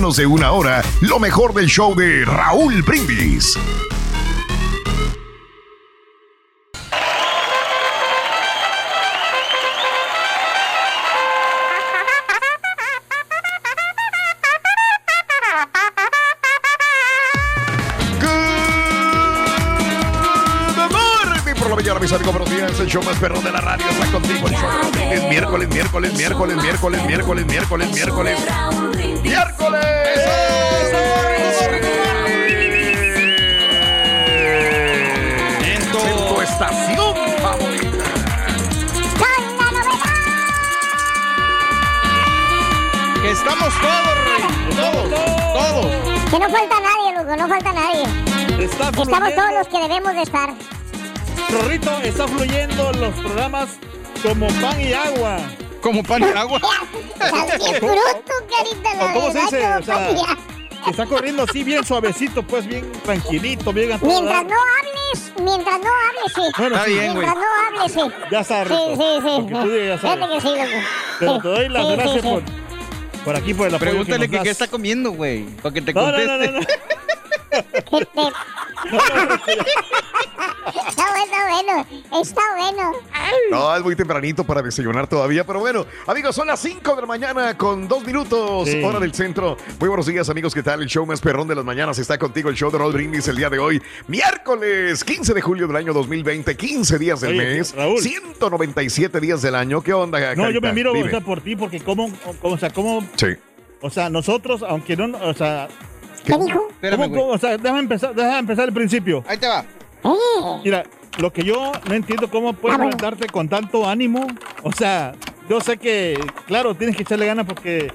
de una hora lo mejor del show de Raúl Brindis. por la mañana, mis buenos días. El show más perro de la miércoles, miércoles, miércoles, miércoles, miércoles, miércoles, miércoles. ¡Miércoles! En tu estación favorita. Que estamos todos, Rey. Todos, todos. Que no falta nadie, loco, no falta nadie. Está Estamos todos los que debemos de estar. Rorrito, está fluyendo los programas como pan y agua. Como pan y agua. Bien bruto, carita, la ¿O cómo se verdad, dice? como O sea, que está corriendo así bien suavecito, pues bien tranquilito, bien Mientras no hables, mientras no hables, sí. Bueno, Está sí, bien, güey. Mientras no hables, sí. Ya está, Sí, Rito. sí, sí. Porque tú ya sabes. Fíjate que sí, loco. Pero Sí. te doy las Sí, sí, gracias sí. por, por aquí, por el apoyo Pregúntale que que nos qué das. está comiendo, güey. Para que te No, no, conteste. no, no, no. Que te- Está bueno, bueno. Está bueno. No, es muy tempranito para desayunar todavía, pero bueno, amigos, son las 5 de la mañana con dos minutos, Sí. hora del centro. Muy buenos días, amigos, ¿qué tal? El show más perrón de las mañanas está contigo, el show de Roll Brindis el día de hoy, miércoles 15 de julio del año 2020, 15 días del Oye, mes, Raúl. 197 días del año. ¿Qué onda, No, yo me Carita? miro o sea, por ti, porque como, o sea, como, Sí. o sea, nosotros, aunque no, o sea, ¿Qué dijo? Espérame, ¿cómo- o sea, déjame empezar, déjame empezar el principio. Ahí te va. Eh, Mira, lo que yo no entiendo cómo puedes Ah, bueno. levantarte con tanto ánimo. O sea, yo sé que, claro, tienes que echarle ganas porque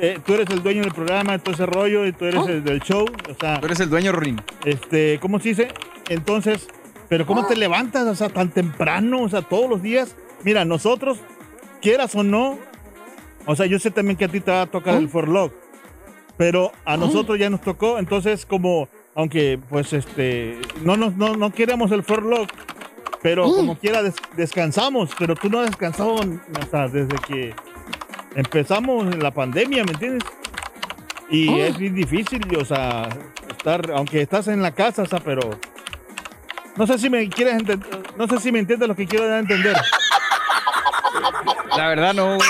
eh, tú eres el dueño del programa, todo ese rollo, y tú eres el del show. O sea, Tú eres el dueño, Rin. este, ¿cómo se dice? Entonces, pero ¿cómo te levantas, o sea, tan temprano, o sea, todos los días? Mira, nosotros, quieras o no, o sea, yo sé también que a ti te va a tocar el forlog, pero a nosotros ya nos tocó, entonces como, aunque pues este, no nos, no, no queremos el forlog, pero como quiera des- descansamos, pero tú no has descansado, sea, desde que empezamos la pandemia, ¿me entiendes? Y es bien difícil, o sea, estar, aunque estás en la casa, o sea, pero no sé si me quieres entender, no sé si me entiendes lo que quiero dar a entender. La verdad, no, güey.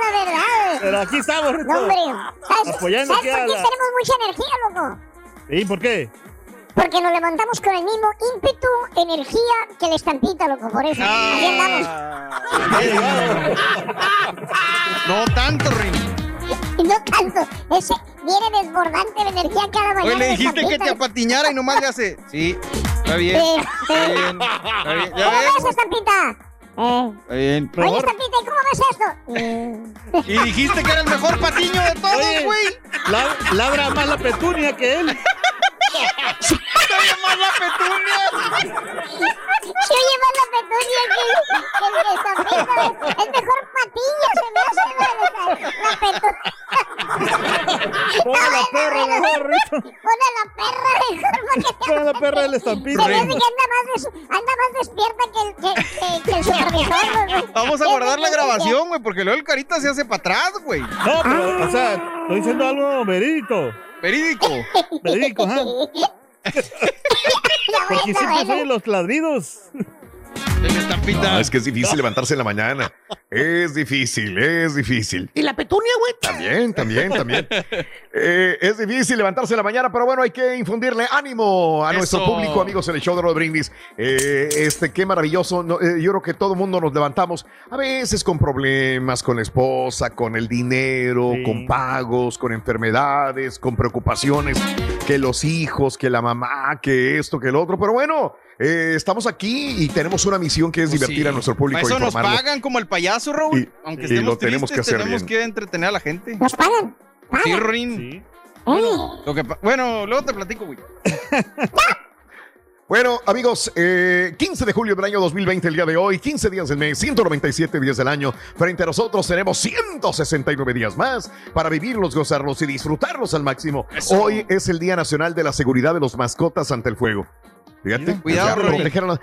La verdad. Pero aquí estamos, Rito. No, hombre. ¿Sabes, Apoyando ¿sabes aquí por qué la- tenemos mucha energía, loco? ¿Y por qué? Porque nos levantamos con el mismo ímpetu, energía que la estampita, loco. Por eso. Así andamos. No tanto, Rin. No tanto. Ese viene desbordante de energía cada mañana. Hoy le dijiste que te apatiñara y nomás le hace. Sí, está bien. Sí, Está bien. Está bien. Ya ¿Cómo ves. estampita? Eh. Está bien. Oye, estampita, ¿y cómo ves esto? Eh. Y dijiste que era el mejor patiño de todos, Oye, güey. la- labra más la petunia que él. Todavía más la petunia. Se oye más la petunia que, que el estampita. Es mejor patilla, se me hace la, petunia. Ponga la perra mejor, Rito. Pone la perra mejor porque Ponga la perra del Se estampita. me hace que anda más, des- anda más despierta que el, que, que, que el supervisor. Vamos a guardar la grabación, güey, porque luego el carita se hace para atrás, güey. No, pero, o sea, estoy diciendo algo verídico. Verídico. Verídico, ajá. Está Porque siempre soy los ladridos. No, es que es difícil levantarse en la mañana. Es difícil, es difícil. Y la petunia, güey. También, también, también. Eh, es difícil levantarse en la mañana, pero bueno, hay que infundirle ánimo a nuestro público, amigos, en el show de Rod Brindis. Eh, este, qué maravilloso. No, eh, yo creo que todo el mundo nos levantamos a veces con problemas con la esposa, con el dinero, Sí. con pagos, con enfermedades, con preocupaciones, que los hijos, que la mamá, que esto, que el otro. Pero bueno, eh, estamos aquí y tenemos una misión que es Pues divertir sí. a nuestro público. Para eso nos pagan como el payaso, Raúl. Y- Aunque y estemos lo tenemos que hacer tenemos bien. que entretener a la gente. ¿Nos pagan? Sí. Rorín. Sí. Lo que bueno, luego te platico, güey. Bueno, amigos, eh, 15 de julio del año 2020, el día de hoy, 15 días del mes, 197 días del año. Frente a nosotros tenemos 169 días más para vivirlos, gozarlos y disfrutarlos al máximo. Eso. Hoy es el Día Nacional de la Seguridad de los Mascotas ante el fuego. Fíjate, Mira, cuidado.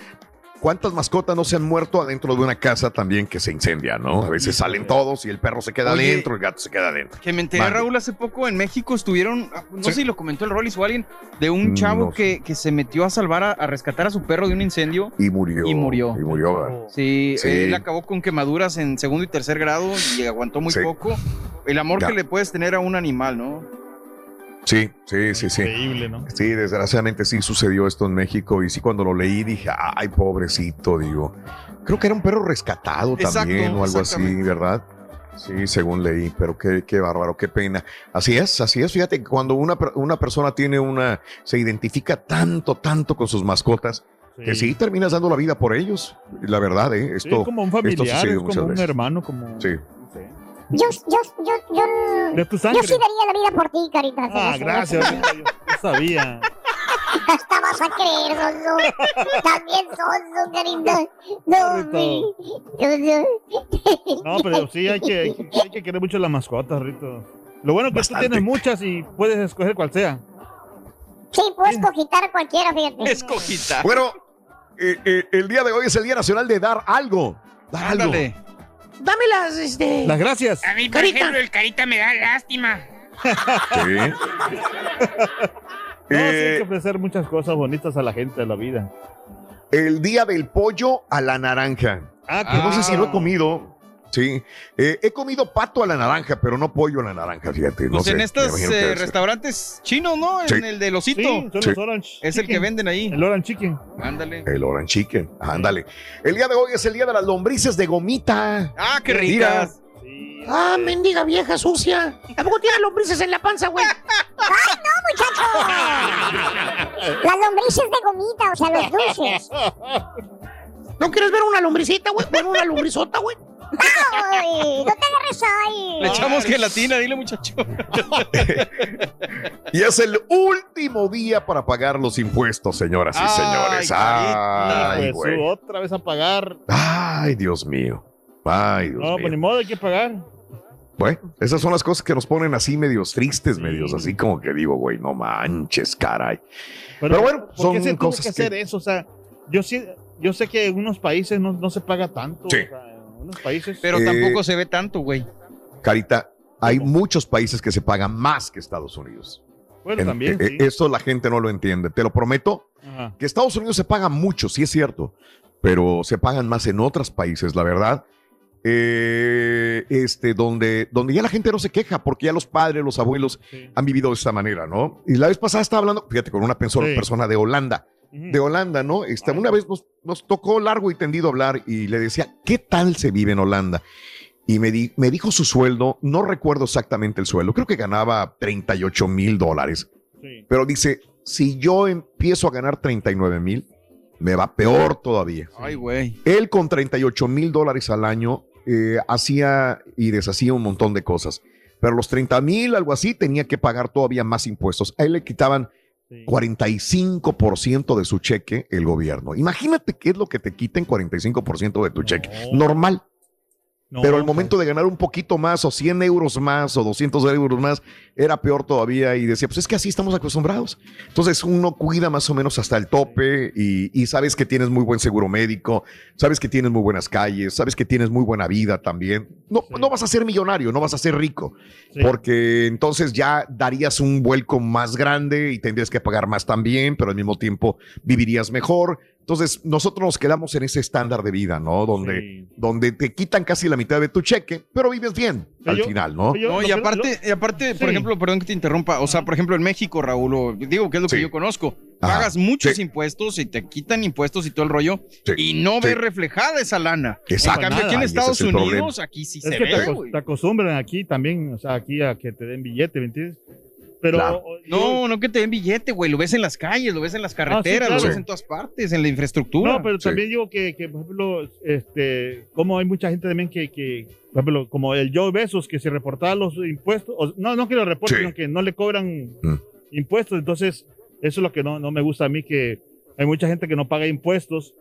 ¿Cuántas mascotas no se han muerto adentro de una casa también que se incendia, no? A veces salen todos y el perro se queda Oye. adentro, el gato se queda adentro. Que me enteré, Mande. Raúl, hace poco en México estuvieron, ah, no Sí. sé si lo comentó el Rollis o alguien, de un Mm, chavo no sé. que, que se metió a salvar, a, a rescatar a su perro de un incendio. Y murió. Y murió. Y murió. ¿verdad? Sí, Sí. él acabó con quemaduras en segundo y tercer grado y aguantó muy Sí. poco. El amor Ya. que le puedes tener a un animal, ¿no? Sí, sí, sí, sí. Increíble, ¿no? Sí, desgraciadamente sí sucedió esto en México y sí cuando lo leí dije, ay, pobrecito, digo. Creo que era un perro rescatado Exacto, también o algo así. ¿verdad? Sí, según leí, pero qué, qué bárbaro, qué pena. Así es, así es. Fíjate, que cuando una, una persona tiene una, se identifica tanto, tanto con sus mascotas, que sí terminas dando la vida por ellos. La verdad, ¿eh? Sí, Esto, es como un esto familiar, es como un veces. hermano, como... Sí. Yo, yo, yo, yo, De tu yo sangre. sí daría la vida por ti, carita. Ah, gracias. Yo, yo sabía. Hasta vas a creer, Sonso. También Sonso, carita. No, yo. No, pero sí hay que, hay que, hay que querer mucho las mascotas, Rito. Lo bueno es que Bastante. tú tienes muchas y puedes escoger cual sea. Sí, puedes cogitar a cualquiera, fíjate. Escojita. Bueno, eh, eh, el día de hoy es el Día Nacional de dar algo. Dar algo. Ándale. Dámelas, este. Las gracias. A mí, por Carita. ejemplo, el carita me da lástima. Sí. No, sí hay Eh, que ofrecer muchas cosas bonitas a la gente de la vida. El día del pollo a la naranja. Ah, Que no sé si lo he comido. Sí. Eh, he comido pato a la naranja, pero no pollo a la naranja, fíjate. No Pues sé, en estos eh, restaurrantes chinos, ¿no? Sí. En el del osito. Sí, son Sí. los orange. Es el que venden ahí. El orange chicken. Ándale. El orange chicken. Ándale. El día de hoy es el día de las lombrices de gomita. Ah, qué ricas. Ah, mendiga vieja sucia. ¿A poco tiene lombrices en la panza, güey? Las lombrices de gomita, o sea, los dulces. ¿No quieres ver una lombricita, güey? Bueno, una lombrizota, güey. ¡Ay! ¡No te agarres ahí! Le echamos gelatina, dile muchacho. Y es el último día para pagar los impuestos, señoras y Ay, señores. Ay, su, güey. otra vez a pagar. Ay, Dios mío. Ay, Dios No, pues ni mío. modo, hay que pagar. Bueno, esas son las cosas que nos ponen así medios tristes, medios así como que digo, güey, no manches, caray. Pero bueno, ¿por son qué se tuvo cosas que que- hacer eso? O sea, yo sí, yo sé que en unos países no, no se paga tanto. Sí. o sea, en unos países. Pero Eh, tampoco se ve tanto, güey. Carita, hay ¿Cómo? muchos países que se pagan más que Estados Unidos. bueno, En- también. eh, sí. Eso la gente no lo entiende. Te lo prometo Ajá. que Estados Unidos se paga mucho, sí es cierto, pero se pagan más en otros países, la verdad. Eh, este, donde, donde ya la gente no se queja, porque ya los padres, los abuelos Sí. han vivido de esta manera, ¿no? Y la vez pasada estaba hablando, fíjate, con una persona, Sí. persona de Holanda. De Holanda, ¿no? Este, una vez nos, nos tocó largo y tendido hablar y le decía, ¿qué tal se vive en Holanda? Y me, di- me dijo su sueldo, no recuerdo exactamente el sueldo, creo que ganaba 38 mil dólares, Sí. pero dice, si yo empiezo a ganar 39 mil, me va peor todavía. Ay, güey. Él con 38 mil dólares al año eh, hacía y deshacía un montón de cosas, pero los 30 mil, algo así, tenía que pagar todavía más impuestos. A él le quitaban sí. 45% de su cheque el gobierno. Imagínate qué es lo que te quiten 45% de tu cheque. No. Normal. No, pero al pues, momento de ganar un poquito más o 100 euros más o 200 euros más, era peor todavía y decía, pues es que así estamos acostumbrados. Entonces uno cuida más o menos hasta el tope y, y sabes que tienes muy buen seguro médico, sabes que tienes muy buenas calles, sabes que tienes muy buena vida también. No, Sí. no vas a ser millonario, no vas a ser rico, sí. porque entonces ya darías un vuelco más grande y tendrías que pagar más también, pero al mismo tiempo vivirías mejor. Entonces nosotros nos quedamos en ese estándar de vida, ¿no? Donde Sí. donde te quitan casi la mitad de tu cheque, pero vives bien Pero al yo- final, ¿no? Yo- No, y aparte, y aparte, por ejemplo, perdón que te interrumpa, o sea, por ejemplo, en México, Raúl, o digo que es lo que yo conozco, Ajá. pagas muchos Sí. impuestos y te quitan impuestos y todo el rollo, Sí. y no Sí. ves reflejada esa lana. Exacto. En cambio, aquí en Estados es Unidos, aquí sí Es se que ve, te acostumbran aquí también, o sea, aquí a que te den billete, ¿me entiendes? Pero Claro. No, no que te den billete, güey. Lo ves en las calles, lo ves en las carreteras, claro. lo ves en todas partes, en la infraestructura. No, pero Sí. también digo que, que, por ejemplo, este, como hay mucha gente también que, que, por ejemplo, como el Joe Besos, que se reportaba los impuestos, o- no, no que lo reporten, Sí. sino que no le cobran Mm. impuestos. Entonces, eso es lo que no, no me gusta a mí, que hay mucha gente que no paga impuestos.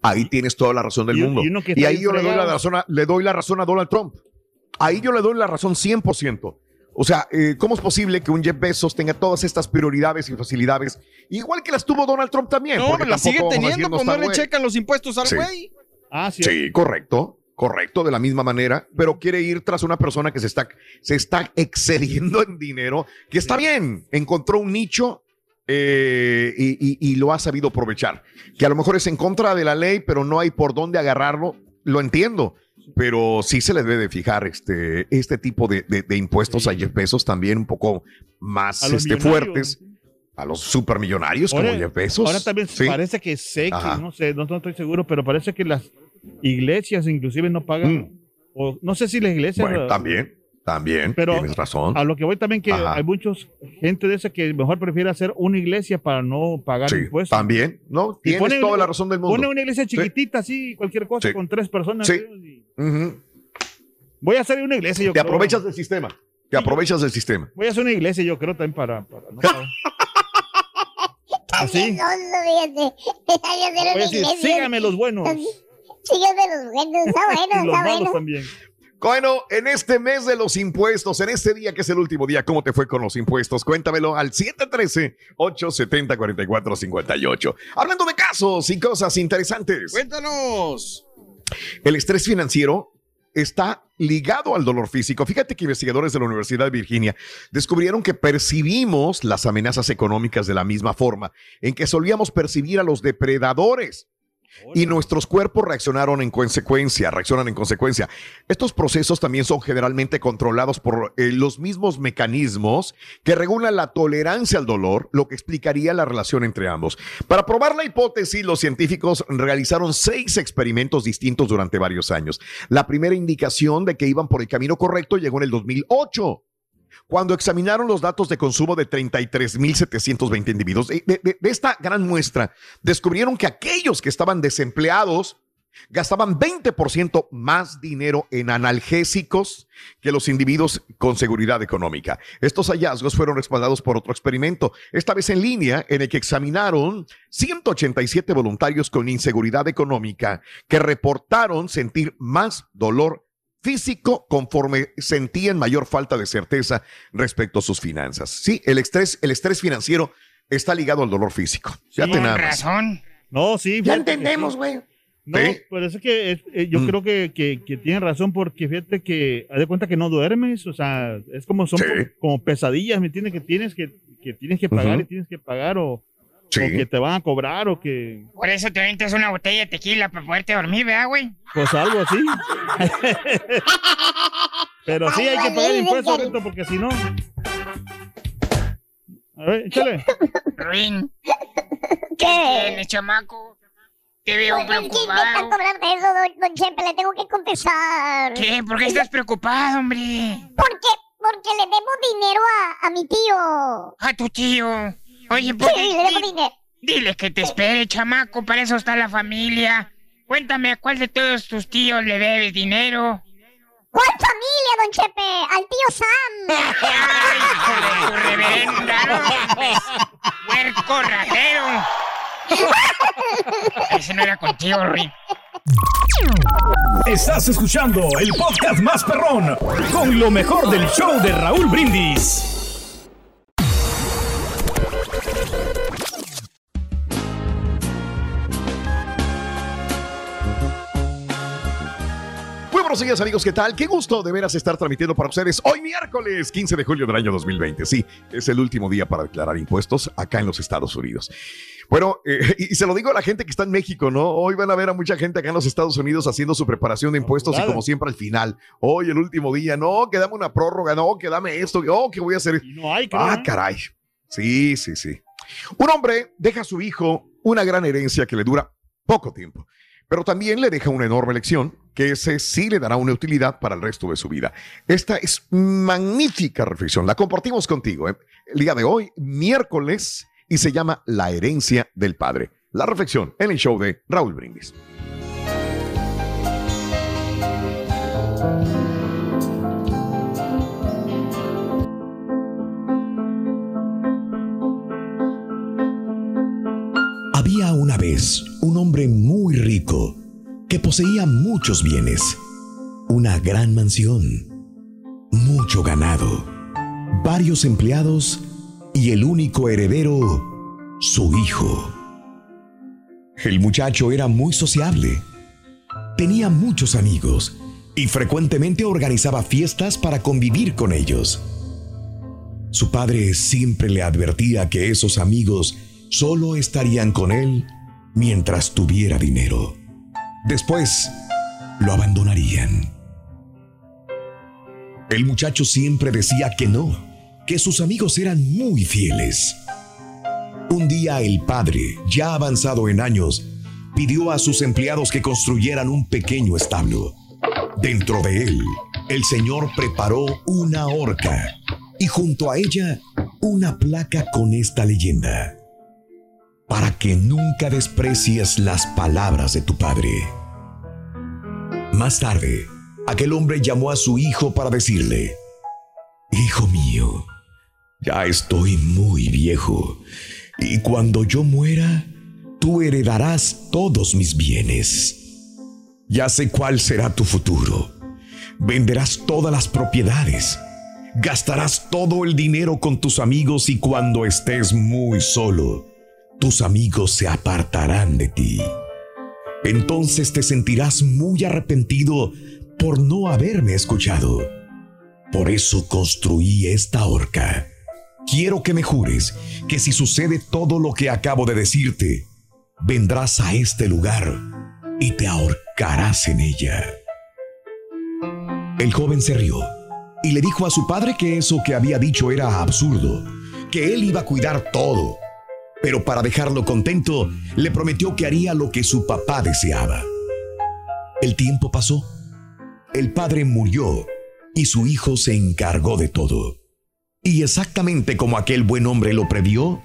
Ahí tienes toda la razón del Y- mundo. y ahí yo le doy, la razón a, le doy la razón a Donald Trump. Ahí yo le doy la razón 100%. O sea, eh, ¿cómo es posible que un Jeff Bezos tenga todas estas prioridades y facilidades? Igual que las tuvo Donald Trump también. no, pero la tampoco sigue teniendo, pues no le checan los impuestos al Sí. güey. Ah, sí. Sí, correcto, correcto, de la misma manera, pero quiere ir tras una persona que se está, se está excediendo en dinero, que está bien, encontró un nicho eh, y, y- y lo ha sabido aprovechar. Que a lo mejor es en contra de la ley, pero no hay por dónde agarrarlo, lo entiendo. Pero sí se le debe de fijar este, este tipo de, de- de impuestos a Jeff Bezos también un poco más A este, fuertes a los supermillonarios como Ahora- Jeff Bezos. Ahora también Sí. parece que sé que, no sé, no, no estoy seguro, pero parece que las iglesias inclusive no pagan, Mm. o no sé si las iglesias... Bueno, también, también, Pero tienes razón. A lo que voy también que Ajá. hay muchos gente de esa que mejor prefiere hacer una iglesia para no pagar Sí, impuestos. también, ¿no? Y Tienes pone- toda la razón del mundo. Pone una iglesia chiquitita así, cualquier cosa, Sí. con tres personas. Sí. Voy a hacer una iglesia, yo Te creo. aprovechas del sistema. Te aprovechas del sistema. Voy a hacer una iglesia, yo creo, también para... para no pagar. Así. Decir, iglesia. síganme los buenos. Síganme los buenos. Está bueno, está bueno. también. Bueno, en este mes de los impuestos, en este día que es el último día, ¿cómo te fue con los impuestos? Cuéntamelo al 713-870-4458. Hablando de casos y cosas interesantes. Cuéntanos. El estrés financiero está ligado al dolor físico. Fíjate que investigadores de la Universidad de Virginia descubrieron que percibimos las amenazas económicas de la misma forma en que solíamos percibir a los depredadores. Y nuestros cuerpos reaccionaron en consecuencia, reaccionan en consecuencia. Estos procesos también son generalmente controlados por eh, los mismos mecanismos que regulan la tolerancia al dolor, lo que explicaría la relación entre ambos. Para probar la hipótesis, los científicos realizaron seis experimentos distintos durante varios años. La primera indicación de que iban por el camino correcto llegó en el 2008 cuando examinaron los datos de consumo de 33.720 individuos. De, de- de esta gran muestra, descubrieron que aquellos que estaban desempleados gastaban 20% más dinero en analgésicos que los individuos con seguridad económica. Estos hallazgos fueron respaldados por otro experimento, esta vez en línea, en el que examinaron 187 voluntarios con inseguridad económica que reportaron sentir más dolor físico conforme sentían mayor falta de certeza respecto a sus finanzas. Sí, el estrés, el estrés financiero está ligado al dolor físico. Ya te Con nada más. razón. No, sí. Ya entendemos, güey. No, ¿Sí? pero es que es- eh, yo Mm. creo que, que, que tienen razón porque fíjate que haz de cuenta que no duermes, o sea, es como son Sí. como, como pesadillas, ¿me entiendes? Que tienes que, que tienes que pagar y tienes que pagar o, Sí. o que te van a cobrar o que Por eso te aventas una botella de tequila para poderte dormir, ¿verdad, güey? pues algo así. pero sí hay que pagar impuestos. Beto, porque si no. A ver, échale. Ruin. ¿Qué? Tienes, chamaco. Te veo Pues es que me está preocupado. cobrando eso, don, don Chepe, le tengo que confesar. ¿Qué? ¿Por qué estás preocupado, hombre? Porque, porque le debo dinero a, a mi tío. A tu tío. Oye, pues, dile que te espere, chamaco. Para eso está la familia. Cuéntame, ¿a cuál de todos tus tíos le debes dinero? ¿Cuál familia, don Chepe? Al tío Sam. ¡Ay, hijo de tu reverenda! ¡No! pues, ¡Puerco ratero! Ese no era contigo, Ruin. Estás escuchando el podcast más perrón con lo mejor del show de Raúl Brindis. Muy buenos días amigos, ¿qué tal? Qué gusto de veras estar transmitiendo para ustedes hoy miércoles 15 de julio del año 2020. Sí, es el último día para declarar impuestos acá en los Estados Unidos. Bueno, eh, y se lo digo a la gente que está en México, ¿no? Hoy van a ver a mucha gente acá en los Estados Unidos haciendo su preparación de impuestos y como siempre al final, hoy el último día, no, que dame una prórroga, no, que dame esto, oh, que voy a hacer. Y no hay, Ah, ¿eh? caray. Sí, sí, sí. Un hombre deja a su hijo una gran herencia que le dura poco tiempo. Pero también le deja una enorme lección que ese sí le dará una utilidad para el resto de su vida. Esta es magnífica reflexión, la compartimos contigo ¿eh? el día de hoy, miércoles, y se llama La herencia del Padre. La reflexión en el show de Raúl Brindis. Una vez un hombre muy rico que poseía muchos bienes, una gran mansión, mucho ganado, varios empleados y el único heredero, su hijo. El muchacho era muy sociable, tenía muchos amigos y frecuentemente organizaba fiestas para convivir con ellos. Su padre siempre le advertía que esos amigos solo estarían con él mientras tuviera dinero. Después, lo abandonarían. El muchacho siempre decía que no, que sus amigos eran muy fieles. Un día el padre, ya avanzado en años, pidió a sus empleados que construyeran un pequeño establo. Dentro de él, el señor preparó una horca y junto a ella una placa con esta leyenda. Para que nunca desprecies las palabras de tu padre. Más tarde, aquel hombre llamó a su hijo para decirle, Hijo mío, ya estoy muy viejo y cuando yo muera, tú heredarás todos mis bienes. Ya sé cuál será tu futuro. Venderás todas las propiedades. Gastarás todo el dinero con tus amigos y cuando estés muy solo, tus amigos se apartarán de ti. Entonces te sentirás muy arrepentido por no haberme escuchado. Por eso construí esta horca. Quiero que me jures que si sucede todo lo que acabo de decirte, vendrás a este lugar y te ahorcarás en ella. El joven se rió y le dijo a su padre que eso que había dicho era absurdo, que él iba a cuidar todo, pero para dejarlo contento le prometió que haría lo que su papá deseaba. El tiempo pasó, el padre murió y su hijo se encargó de todo. Y exactamente como aquel buen hombre lo previó,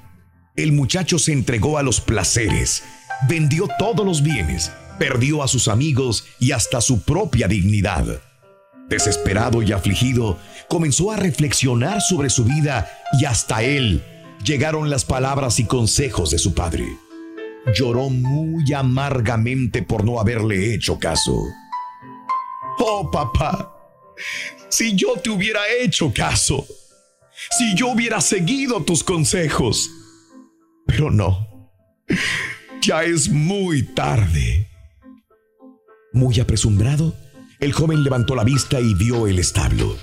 el muchacho se entregó a los placeres, vendió todos los bienes, perdió a sus amigos y hasta su propia dignidad. Desesperado y afligido, comenzó a reflexionar sobre su vida y hasta él llegaron las palabras y consejos de su padre. Lloró muy amargamente por no haberle hecho caso. Oh, papá, si yo te hubiera hecho caso, si yo hubiera seguido tus consejos, pero no, ya es muy tarde. Muy apresurado, el joven levantó la vista y vio el establo.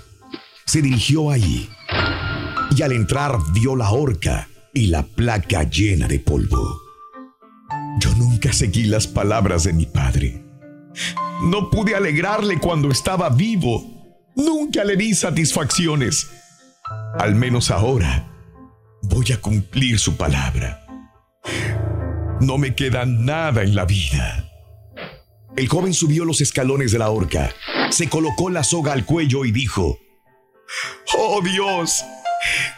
Se dirigió allí y al entrar vio la horca y la placa llena de polvo. Yo nunca seguí las palabras de mi padre. No pude alegrarle cuando estaba vivo. Nunca le di satisfacciones. Al menos ahora voy a cumplir su palabra. No me queda nada en la vida. El joven subió los escalones de la horca, se colocó la soga al cuello y dijo, Oh Dios,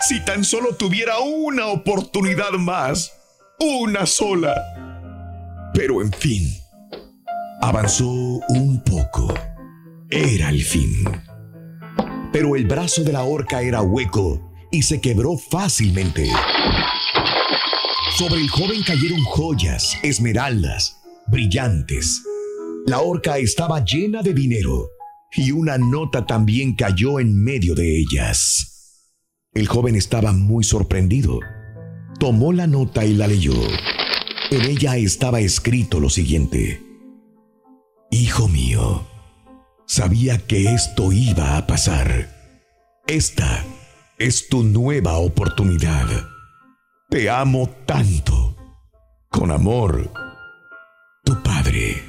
si tan solo tuviera una oportunidad más, una sola. Pero en fin, avanzó un poco. Era el fin. Pero el brazo de la horca era hueco y se quebró fácilmente. Sobre el joven cayeron joyas, esmeraldas, brillantes. La horca estaba llena de dinero y una nota también cayó en medio de ellas. El joven estaba muy sorprendido. Tomó la nota y la leyó. En ella estaba escrito lo siguiente. Hijo mío, sabía que esto iba a pasar. Esta es tu nueva oportunidad. Te amo tanto. Con amor, tu padre.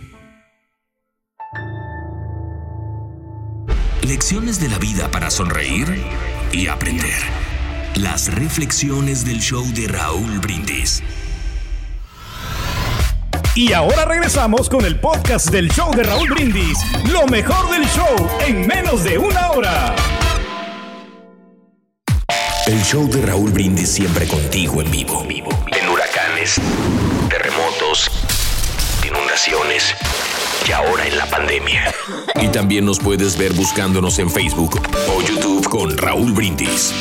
Lecciones de la vida para sonreír y aprender. Las reflexiones del show de Raúl Brindis. Y ahora regresamos con el podcast del show de Raúl Brindis. Lo mejor del show en menos de una hora. El show de Raúl Brindis siempre contigo en vivo. En huracanes, terremotos, inundaciones y ahora en la pandemia. Y también nos puedes ver buscándonos en Facebook o YouTube con Raúl Brindis.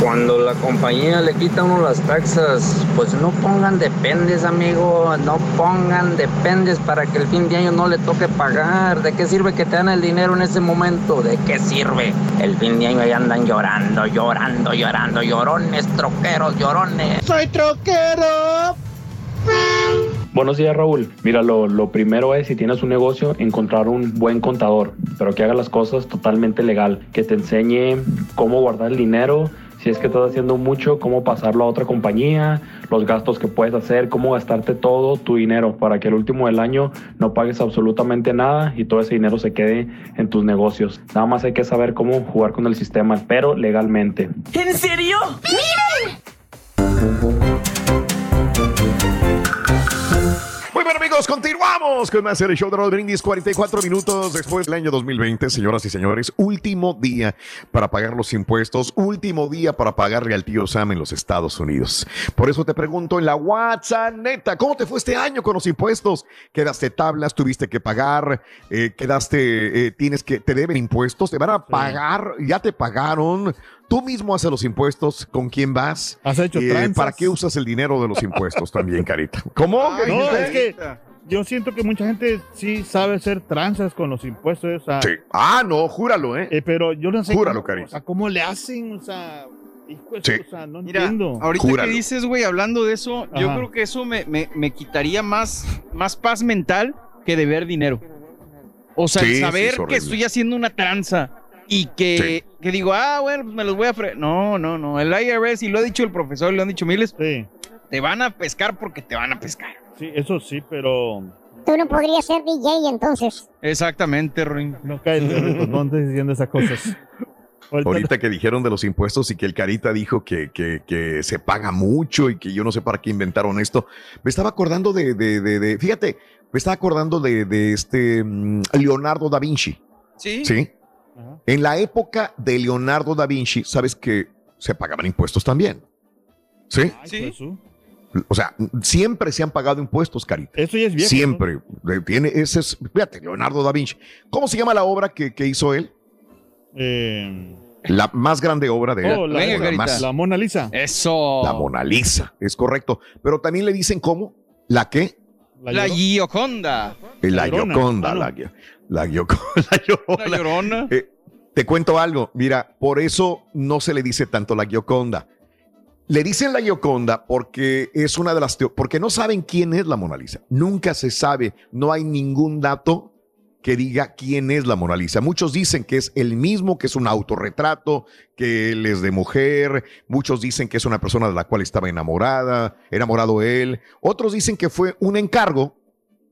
Cuando la compañía le quita a uno las taxas, pues no pongan dependes, amigo, no pongan dependes para que el fin de año no le toque pagar. ¿De qué sirve que te dan el dinero en ese momento? ¿De qué sirve? El fin de año ahí andan llorando, llorando, llorando, llorones, troqueros, llorones. Soy troquero. Buenos días Raúl. Mira, lo, lo, primero es si tienes un negocio, encontrar un buen contador, pero que haga las cosas totalmente legal, que te enseñe cómo guardar el dinero, si es que estás haciendo mucho, cómo pasarlo a otra compañía, los gastos que puedes hacer, cómo gastarte todo tu dinero para que el último del año no pagues absolutamente nada y todo ese dinero se quede en tus negocios. Nada más hay que saber cómo jugar con el sistema, pero legalmente. ¿En serio? ¡Miren! Muy bien amigos, continuamos con más el show de Raúl Brindis, 44 minutos después del año 2020, señoras y señores, último día para pagar los impuestos, último día para pagarle al tío Sam en los Estados Unidos. Por eso te pregunto en la WhatsApp, neta, ¿cómo te fue este año con los impuestos? ¿Quedaste tablas? ¿Tuviste que pagar? Eh, ¿Quedaste, eh, tienes que, te deben impuestos? ¿Te van a pagar? ¿Ya te pagaron? Tú mismo haces los impuestos, ¿con quién vas? ¿Has hecho eh, ¿Para qué usas el dinero de los impuestos también, Carita? ¿Cómo? Ay, no, es que yo siento que mucha gente sí sabe hacer tranzas con los impuestos. O sea, sí. Ah, no, júralo, ¿eh? eh pero yo no sé júralo, cómo, Carita. o sea, cómo le hacen, o sea... Hijo, Sí. o sea, no Mira, entiendo. ahorita Júralo. que dices, güey, hablando de eso, yo creo que eso me, me- me quitaría más, más paz mental que deber dinero. O sea, Sí, el sí, saber es que estoy haciendo una tranza y que, que digo, ah, bueno, me los voy a... fre-". No, no, no. El IRS, y lo ha dicho el profesor, y lo han dicho miles, Sí, te van a pescar porque te van a pescar. sí, eso sí, pero Tú no podrías ser DJ entonces. Exactamente, Ruin. no caes, no andes diciendo esas cosas. Ahorita- Ahorita que dijeron de los impuestos y que el Carita dijo que, que, que se paga mucho y que yo no sé para qué inventaron esto, me estaba acordando de, de, de- de- fíjate, me estaba acordando de, de este mm, Leonardo da Vinci, Sí. ¿sí? En la época de Leonardo da Vinci, sabes que se pagaban impuestos también, ¿sí? Ay, Sí. O sea, siempre se han pagado impuestos, Carita. Eso ya es viejo. Siempre. Tiene ese es, fíjate, Leonardo da Vinci. ¿Cómo se llama la obra que, que hizo él? Eh, La más grande obra de él. oh, la, Venga, la Carita. más- la Mona Lisa. Eso. La Mona Lisa, es correcto. Pero también le dicen cómo, la qué, La, Gioconda. la, La. Gioconda, Ah, la, Gio- la Gioconda. La Llorona. Eh, te cuento algo, mira, por eso no se le dice tanto la Gioconda. Le dicen la Gioconda porque es una de las porque no saben quién es la Mona Lisa. Nunca se sabe, no hay ningún dato que diga quién es la Mona Lisa. Muchos dicen que es el mismo, que es un autorretrato, que él es de mujer. Muchos dicen que es una persona de la cual estaba enamorada, enamorado él. Otros dicen que fue un encargo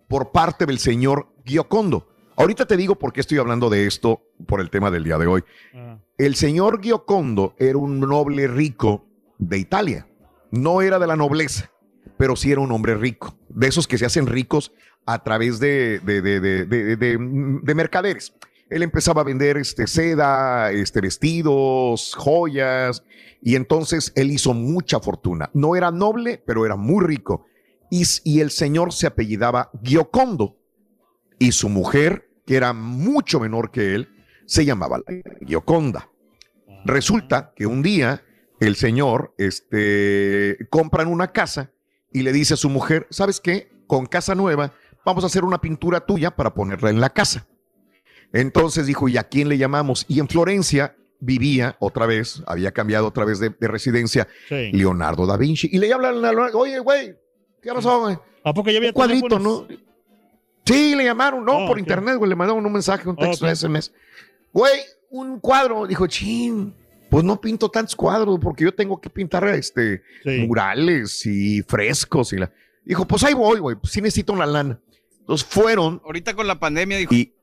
por parte del señor Giocondo. Ahorita te digo por qué estoy hablando de esto por el tema del día de hoy. Ah, El señor Giocondo era un noble rico de Italia. No era de la nobleza, pero sí era un hombre rico. De esos que se hacen ricos a través de, de, de- de- de- de- de mercaderes. Él empezaba a vender este, seda, este, vestidos, joyas, y entonces él hizo mucha fortuna. No era noble, pero era muy rico. Y, y el señor se apellidaba Giocondo. Y su mujer, que era mucho menor que él, se llamaba la Gioconda. Resulta que un día el señor este, compran una casa y le dice a su mujer, ¿sabes qué? Con casa nueva vamos a hacer una pintura tuya para ponerla en la casa. Entonces dijo, ¿y a quién le llamamos? Y en Florencia vivía otra vez, había cambiado otra vez de, de residencia, sí. Leonardo da Vinci. Y le hablan, oye, güey, ¿qué pasó, güey? ¿A poco ya había Un cuadrito? ¿no? Sí, le llamaron, no, Oh, por internet, güey, le mandaron un mensaje, un texto, Oh, ok. SMS. Güey, un cuadro. Dijo, chin, pues no pinto tantos cuadros porque yo tengo que pintar este, Sí. murales y frescos. Y la... Dijo, pues ahí voy, güey, pues sí necesito una lana. Entonces fueron Ahorita con la pandemia dijo, y,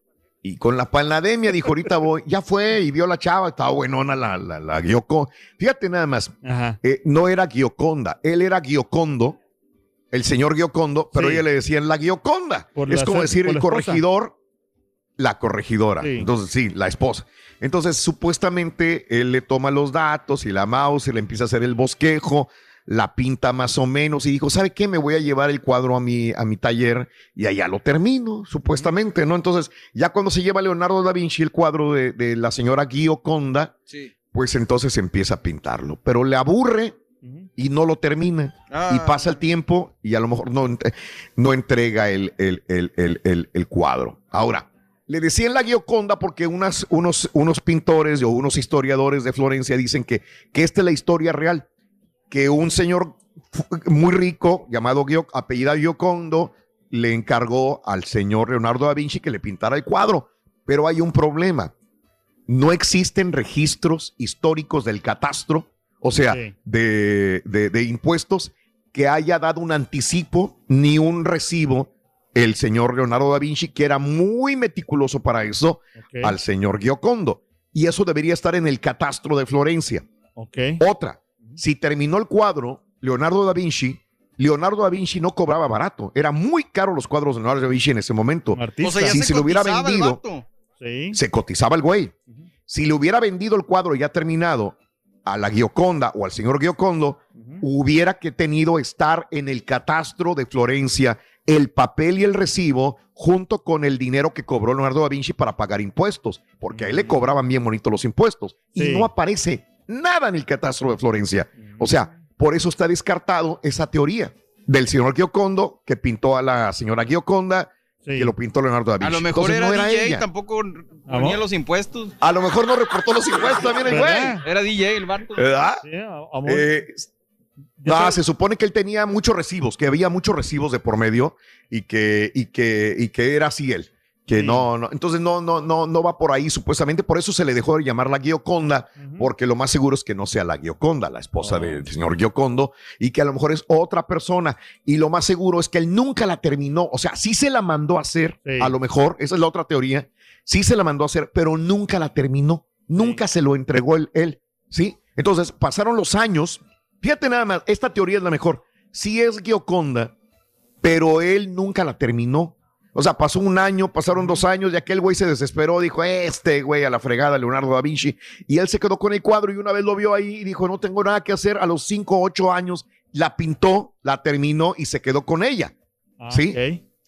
y con la pandemia dijo, ahorita voy. Ya fue y vio la chava, estaba buenona la, la, la Gioconda. Fíjate nada más, Ajá. eh, no era Gioconda, él era Giocondo el señor Giocondo, pero Sí. ella le decían la Gioconda. Por es la como decir el corregidor, la corregidora. Sí. Entonces, sí, la esposa. Entonces, supuestamente, él le toma los datos y la mouse y le empieza a hacer el bosquejo, la pinta más o menos y dijo, ¿sabe qué? Me voy a llevar el cuadro a mi, a mi taller y allá lo termino, supuestamente, ¿no? Entonces, ya cuando se lleva Leonardo da Vinci el cuadro de, de la señora Gioconda, Sí. pues entonces empieza a pintarlo. Pero le aburre y no lo termina. Ah. Y pasa el tiempo y a lo mejor no, no entrega el, el- el- el- el- el cuadro. Ahora, le decían la Gioconda porque unas, unos, unos pintores o unos historiadores de Florencia dicen que, que esta es la historia real. Que un señor muy rico llamado Gio, apellida Giocondo le encargó al señor Leonardo da Vinci que le pintara el cuadro. Pero hay un problema no existen registros históricos del catastro, o sea, Sí. de, de- de impuestos, que haya dado un anticipo ni un recibo el señor Leonardo da Vinci, que era muy meticuloso para eso, al señor Giocondo. Y eso debería estar en el catastro de Florencia. Ok. Otra, si terminó el cuadro, Leonardo da Vinci, Leonardo da Vinci no cobraba barato. Era muy caro los cuadros de Leonardo da Vinci en ese momento. Artista. O sea, ya si se, se lo hubiera vendido. Sí. se cotizaba el güey. Si le hubiera vendido el cuadro ya terminado a la Gioconda o al señor Giocondo, hubiera que tenido estar en el catastro de Florencia el papel y el recibo junto con el dinero que cobró Leonardo da Vinci para pagar impuestos, porque a él le cobraban bien bonito los impuestos Sí. y no aparece nada en el catastro de Florencia. O sea, por eso está descartado esa teoría del señor Giocondo que pintó a la señora Gioconda. Que lo pintó Leonardo da Vinci. A lo mejor Entonces, era no DJ, ella. tampoco ponía los impuestos. A lo mejor no reportó los impuestos también el güey. Era DJ el vato. ¿Verdad? Sí, amor. Eh, ah, se supone que él tenía muchos recibos, que había muchos recibos de por medio y que, y que, y que era así él. Que Sí. no, no, entonces no, no, no, no va por ahí supuestamente, por eso se le dejó de llamar la Gioconda, porque lo más seguro es que no sea la Gioconda, la esposa Oh. del señor Giocondo, y que a lo mejor es otra persona, y lo más seguro es que él nunca la terminó, o sea, sí se la mandó a hacer, Sí. a lo mejor, esa es la otra teoría, sí se la mandó a hacer, pero nunca la terminó, nunca se lo entregó él, él, ¿sí? Entonces pasaron los años, fíjate nada más, esta teoría es la mejor, sí es Gioconda, pero él nunca la terminó. O sea, pasó un año, pasaron dos años y aquel güey se desesperó, dijo, este güey a la fregada, Leonardo da Vinci. Y él se quedó con el cuadro y una vez lo vio ahí y dijo, no tengo nada que hacer. A los cinco o ocho años la pintó, la terminó y se quedó con ella. Ah, sí.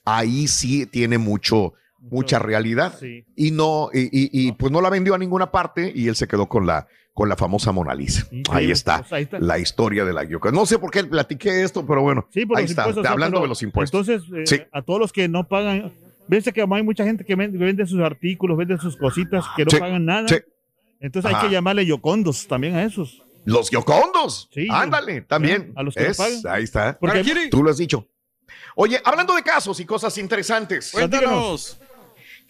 Ahí sí tiene mucho, mucha realidad. Sí. Y no, y, y- y, pues no la vendió a ninguna parte y él se quedó con la, con la famosa Mona Lisa. Increíble. Ahí está, Pues ahí está. la historia de la Gioconda. No sé por qué platiqué esto, pero bueno, Sí, por ahí está, o sea, hablando pero de los impuestos. Entonces, eh, Sí. a todos los que no pagan, ves que hay mucha gente que vende, sus artículos, vende sus cositas que no Sí, pagan nada. sí. Entonces Ajá. hay que llamarle yocondos también a esos. Los Giocondos. Sí. Ándale, también. A los que no Es- pagan. Ahí está. Porque-. Tú lo has dicho. Oye, hablando de casos y cosas interesantes, Cuéntanos.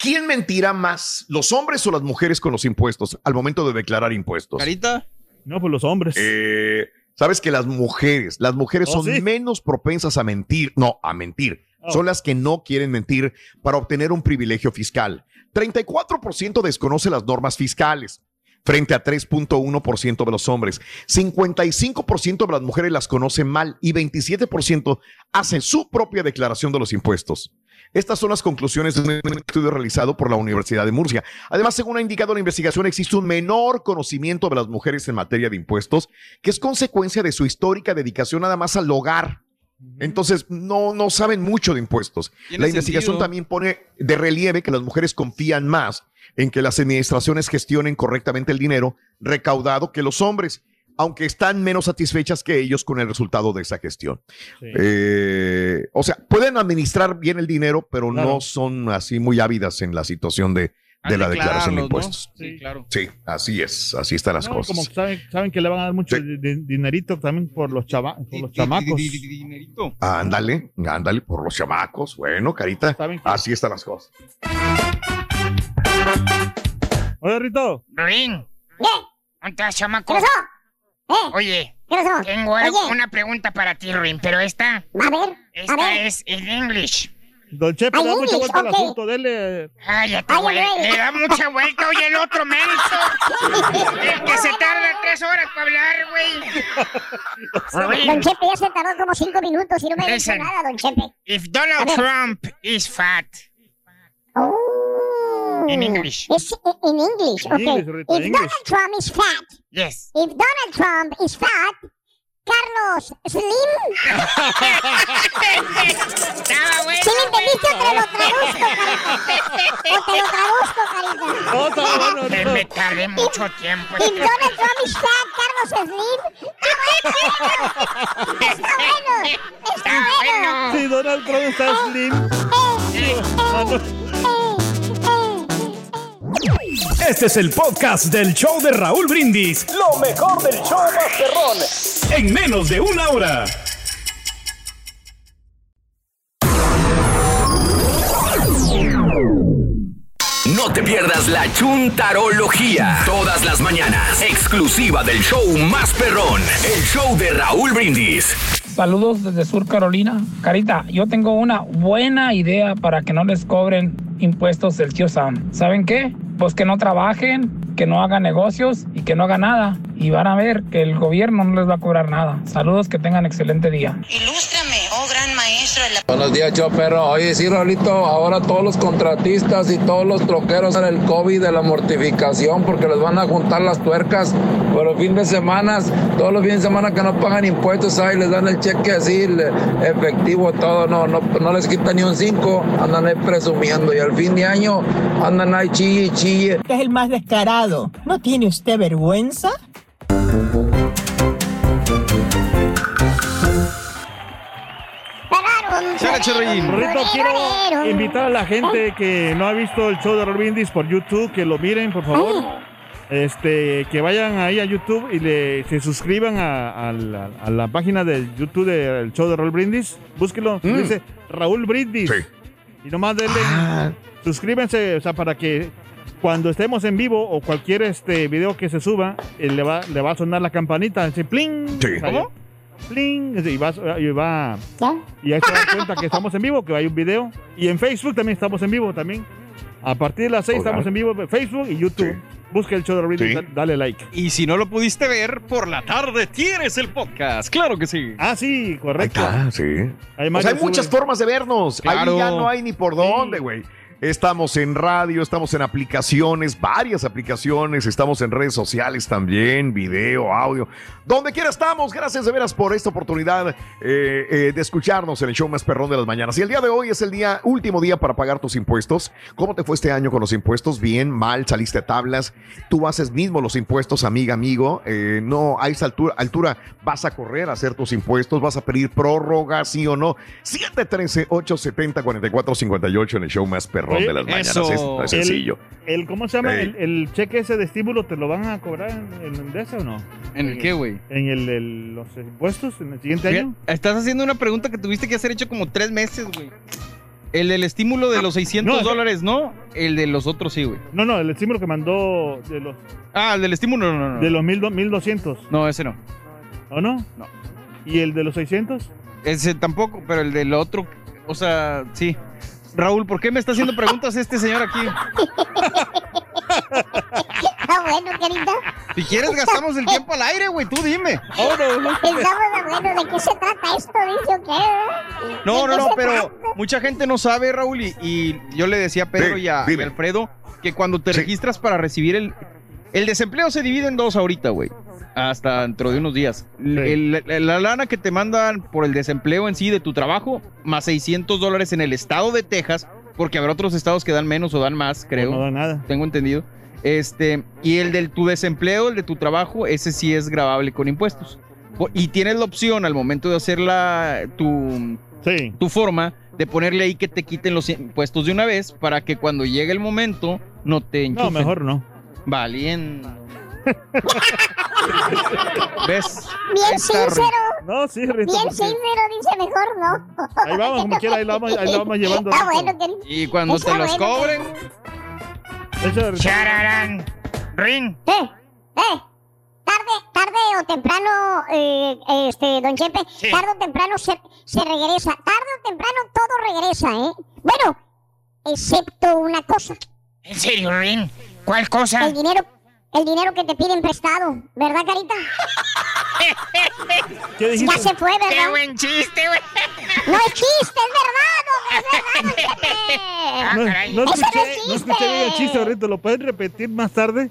¿Quién mentirá más, los hombres o las mujeres con los impuestos al momento de declarar impuestos? Carita. No, pues los hombres. Eh, Sabes que las mujeres, las mujeres Oh, son sí. menos propensas a mentir, no, a mentir. Oh. Son las que no quieren mentir para obtener un privilegio fiscal. 34% desconoce las normas fiscales frente a 3.1% de los hombres. 55% de las mujeres las conocen mal y 27% hacen su propia declaración de los impuestos. Estas son las conclusiones de un estudio realizado por la Universidad de Murcia. Además, según ha indicado la investigación, existe un menor conocimiento de las mujeres en materia de impuestos, que es consecuencia de su histórica dedicación nada más al hogar. Entonces, no, no saben mucho de impuestos. La investigación sentido. también pone de relieve que las mujeres confían más en que las administraciones gestionen correctamente el dinero recaudado que los hombres, aunque están menos satisfechas que ellos con el resultado de esa gestión. Sí. Eh, o sea, pueden administrar bien el dinero, pero Claro. no son así muy ávidas en la situación de, de la declaración de impuestos. Sí, claro. Sí, así es, así están las No, cosas. como saben, saben que le van a dar mucho Sí. di- di- dinerito también por los, chava, por los chamacos. di- di- di- dinerito. Ándale, ándale por los chamacos. Bueno, carita, así están las cosas. Oye, Rito. Ruin, ¿Qué? ¿dónde estás, chamaco? ¿Qué pasó? ¿Eh? Oye, ¿Qué pasó? tengo algo- Oye, una pregunta para ti, Ruin, pero esta, a ver, a esta ver. es en English. Don Chepe, le da mucha vuelta al asunto. Dele. Cállate, Ay, güey. Le da mucha vuelta, oye, el otro menso. El que se tarda tres horas para hablar, güey. Don Chepe ya se tardó como cinco minutos y no me Listen. nada, Don Chepe. If Donald A. Trump is fat. Oh. In English. It's in English, In okay. English, Rita, if English. Donald Trump is fat, Yes. if Donald Trump is fat, Carlos Slim. Estaba bueno. ¿Sí me entendiste te lo traduzco, carita? O te lo traduzco, carita. No, está bueno, me tardé mucho tiempo. If Donald Trump is fat, Carlos Slim. Está bueno. Está bueno. Sí, Donald Trump está slim. Este es el podcast del show de Raúl Brindis. Lo mejor del show Masterrón. En menos de una hora. No te pierdas la chuntarología. Todas las mañanas. Exclusiva del show más perrón. El show de Raúl Brindis. Saludos desde Sur Carolina. Carita, yo tengo una buena idea para que no les cobren impuestos del tío Sam. ¿Saben qué? Pues que no trabajen, que no hagan negocios y que no hagan nada. Y van a ver que el gobierno no les va a cobrar nada. Saludos, que tengan excelente día. La... Buenos días, yo perro. Oye, sí, Raulito, ahora todos los contratistas y todos los troqueros en el COVID de la mortificación porque les van a juntar las tuercas por el fin de semana. Todos los fines de semana que no pagan impuestos, ahí les dan el cheque así, efectivo, todo. No, no, no les quitan ni un 5, andan ahí presumiendo. Y al fin de año andan ahí chille y chille. es el más descarado. ¿No tiene usted vergüenza? Rorrito, quiero invitar a la gente que no ha visto el show de Raúl Brindis por YouTube, que lo miren, por favor. Este, que vayan ahí a YouTube y le, se suscriban a, a la, a la página de YouTube del show de Raúl Brindis. Búsquelo, Mm. dice Raúl Brindis. Y nomás denle, Ah. suscríbanse, o sea, para que cuando estemos en vivo o cualquier este video que se suba, eh, le, va, le va a sonar la campanita, así, pling. Sí. ¿Cómo? Pling, y va, y va y ahí se dan cuenta que estamos en vivo, que hay un video. Y en Facebook también estamos en vivo también. A partir de las 6 Hola. estamos en vivo en Facebook y YouTube. Busca el show de Raúl Sí. da- dale like. Y si no lo pudiste ver, por la tarde tienes el podcast. Claro que sí. Ah, sí, correcto. Ah, sí. Hay O más sea, hay muchas formas de vernos. Claro. Ahí ya no hay ni por dónde, güey. Estamos en radio, estamos en aplicaciones, varias aplicaciones, estamos en redes sociales también, video, audio. Donde quiera estamos, gracias de veras por esta oportunidad eh, eh, de escucharnos en el show más perrón de las mañanas. Y el día de hoy es el día, último día para pagar tus impuestos. ¿Cómo te fue este año con los impuestos? Bien, mal, saliste a tablas. Tú haces mismo los impuestos, amiga, amigo. Eh, no, esa altura, altura vas a correr a hacer tus impuestos, vas a pedir prórroga, sí o no. 713-870-4458 en el show más perrón Oye, de las mañanas. eso. Es, no es sencillo. El, ¿Cómo se llama? El, el cheque ese de estímulo, ¿te lo van a cobrar en, en de ese o no? ¿En el qué, güey? En el, el- los impuestos, en el siguiente año. Estás haciendo una pregunta que tuviste que hacer hecho como tres meses, güey. El del estímulo de los 600 No, ese- dólares, ¿no? El de los otros sí, güey. No, no, el estímulo que mandó de los, Ah, el del estímulo, no, no. no. de los mil do- 1200. No, ese no. ¿O no? No. ¿Y el de los 600? Ese tampoco, pero el del otro, o sea, sí. Raúl, ¿por qué me está haciendo preguntas este señor aquí? Está bueno, querida. Si quieres, gastamos el tiempo al aire, güey, tú dime. Estamos de bueno, ¿de qué se trata esto? Dice, ¿o qué? No, ¿De no, no, pero trata? mucha gente no sabe, Raúl, y, y yo le decía a Pedro Sí, y, a, y dime. a Alfredo que cuando te registras para recibir el... El desempleo se divide en dos ahorita, güey. Hasta dentro de unos días. El- la, la lana que te mandan por el desempleo en sí de tu trabajo, más 600 dólares en el estado de Texas, porque habrá otros estados que dan menos o dan más, creo. no dan nada. Tengo entendido. Este, y el de tu desempleo, el de tu trabajo, ese sí es grabable con impuestos. Y tienes la opción al momento de hacer la, tu, tu forma de ponerle ahí que te quiten los impuestos de una vez para que cuando llegue el momento no te enchufen. No, mejor no. Valiendo. ¿Ves? Bien sincero. No, sí, Bien sincero, dice mejor no. Ahí vamos, como quiera, ahí la vamos, ahí la vamos llevando. Está bueno, querido. Y cuando Está te los bueno, cobren, Rita. Chararán. Rin. Eh, eh. Tarde, tarde o temprano, eh, este, don Chepe, tarde o temprano se, se regresa. Tarde o temprano todo regresa, ¿eh? Bueno, excepto una cosa. ¿En serio, Rin? ¿Cuál cosa? El dinero, el dinero que te piden prestado, ¿verdad, Carita? ¿Qué dijiste? Ya se fue, ¿verdad? ¡Qué buen chiste, güey! No es chiste, es verdad, es verdad. No, no Ese no escuché, es no escuché el chiste. chiste ahorita. ¿Lo pueden repetir más tarde?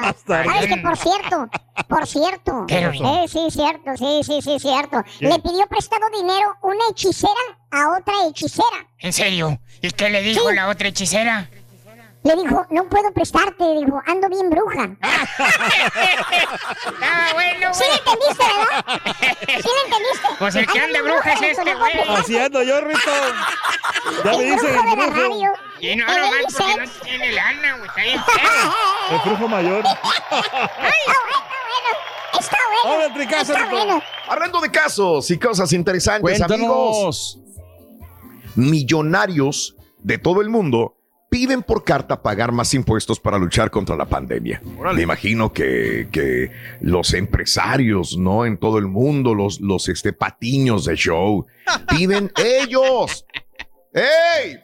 Más tarde. ¿Sabes que por cierto? Por cierto. Eh, sí, cierto, sí, sí, sí, cierto. ¿Qué? Le pidió prestado dinero una hechicera a otra hechicera. ¿En serio? ¿Y qué le dijo la otra hechicera? Le dijo, no puedo prestarte, dijo, ando bien bruja. Ah, bueno, ¿Sí le entendiste, verdad? ¿Sí le entendiste? Pues el que Ando anda bien bruja es este, no güey. Así ando yo, Rito. Ya me El dicen brujo el de la brujo. radio. Y no, nomás baby porque no tiene lana, güey. Está bien. El brujo mayor. Está bueno. Ahora entre casa, Está bueno. Hablando de casos y cosas interesantes, Cuéntanos. amigos. Millonarios de todo el mundo piden por carta pagar más impuestos para luchar contra la pandemia. Me imagino que, que los empresarios, ¿no? En todo el mundo, los, los este, patiños de show, piden ellos. ¡Ey!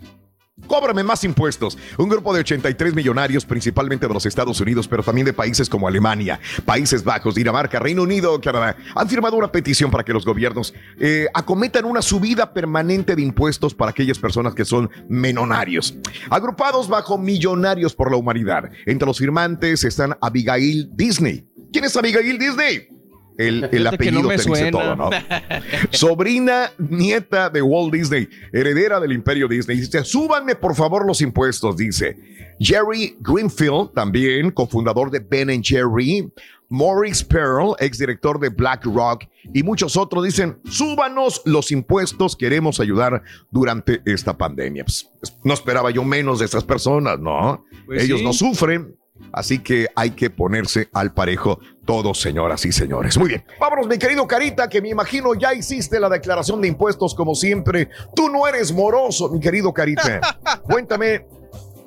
Cóbrame más impuestos. Un grupo de 83 millonarios, principalmente de los Estados Unidos, pero también de países como Alemania, Países Bajos, Dinamarca, Reino Unido, Canadá, han firmado una petición para que los gobiernos eh, acometan una subida permanente de impuestos para aquellas personas que son menonarios. Agrupados bajo Millonarios por la Humanidad. Entre los firmantes están Abigail Disney. ¿Quién es Abigail Disney? El, no apellido te dice todo, ¿no? Sobrina, nieta de Walt Disney, heredera del imperio Disney. Dice, súbanme por favor los impuestos, dice. Jerry Greenfield, también cofundador de Ben Jerry. Maurice Pearl, exdirector de BlackRock y muchos otros dicen, súbanos los impuestos, queremos ayudar durante esta pandemia. Pues, no esperaba yo menos de estas personas, ¿no? Pues Ellos sí. no sufren, así que hay que ponerse al parejo todos, señoras y señores. Muy bien, vámonos, mi querido Carita, que me imagino ya hiciste la declaración de impuestos como siempre. Tú no eres moroso, mi querido Carita. Cuéntame,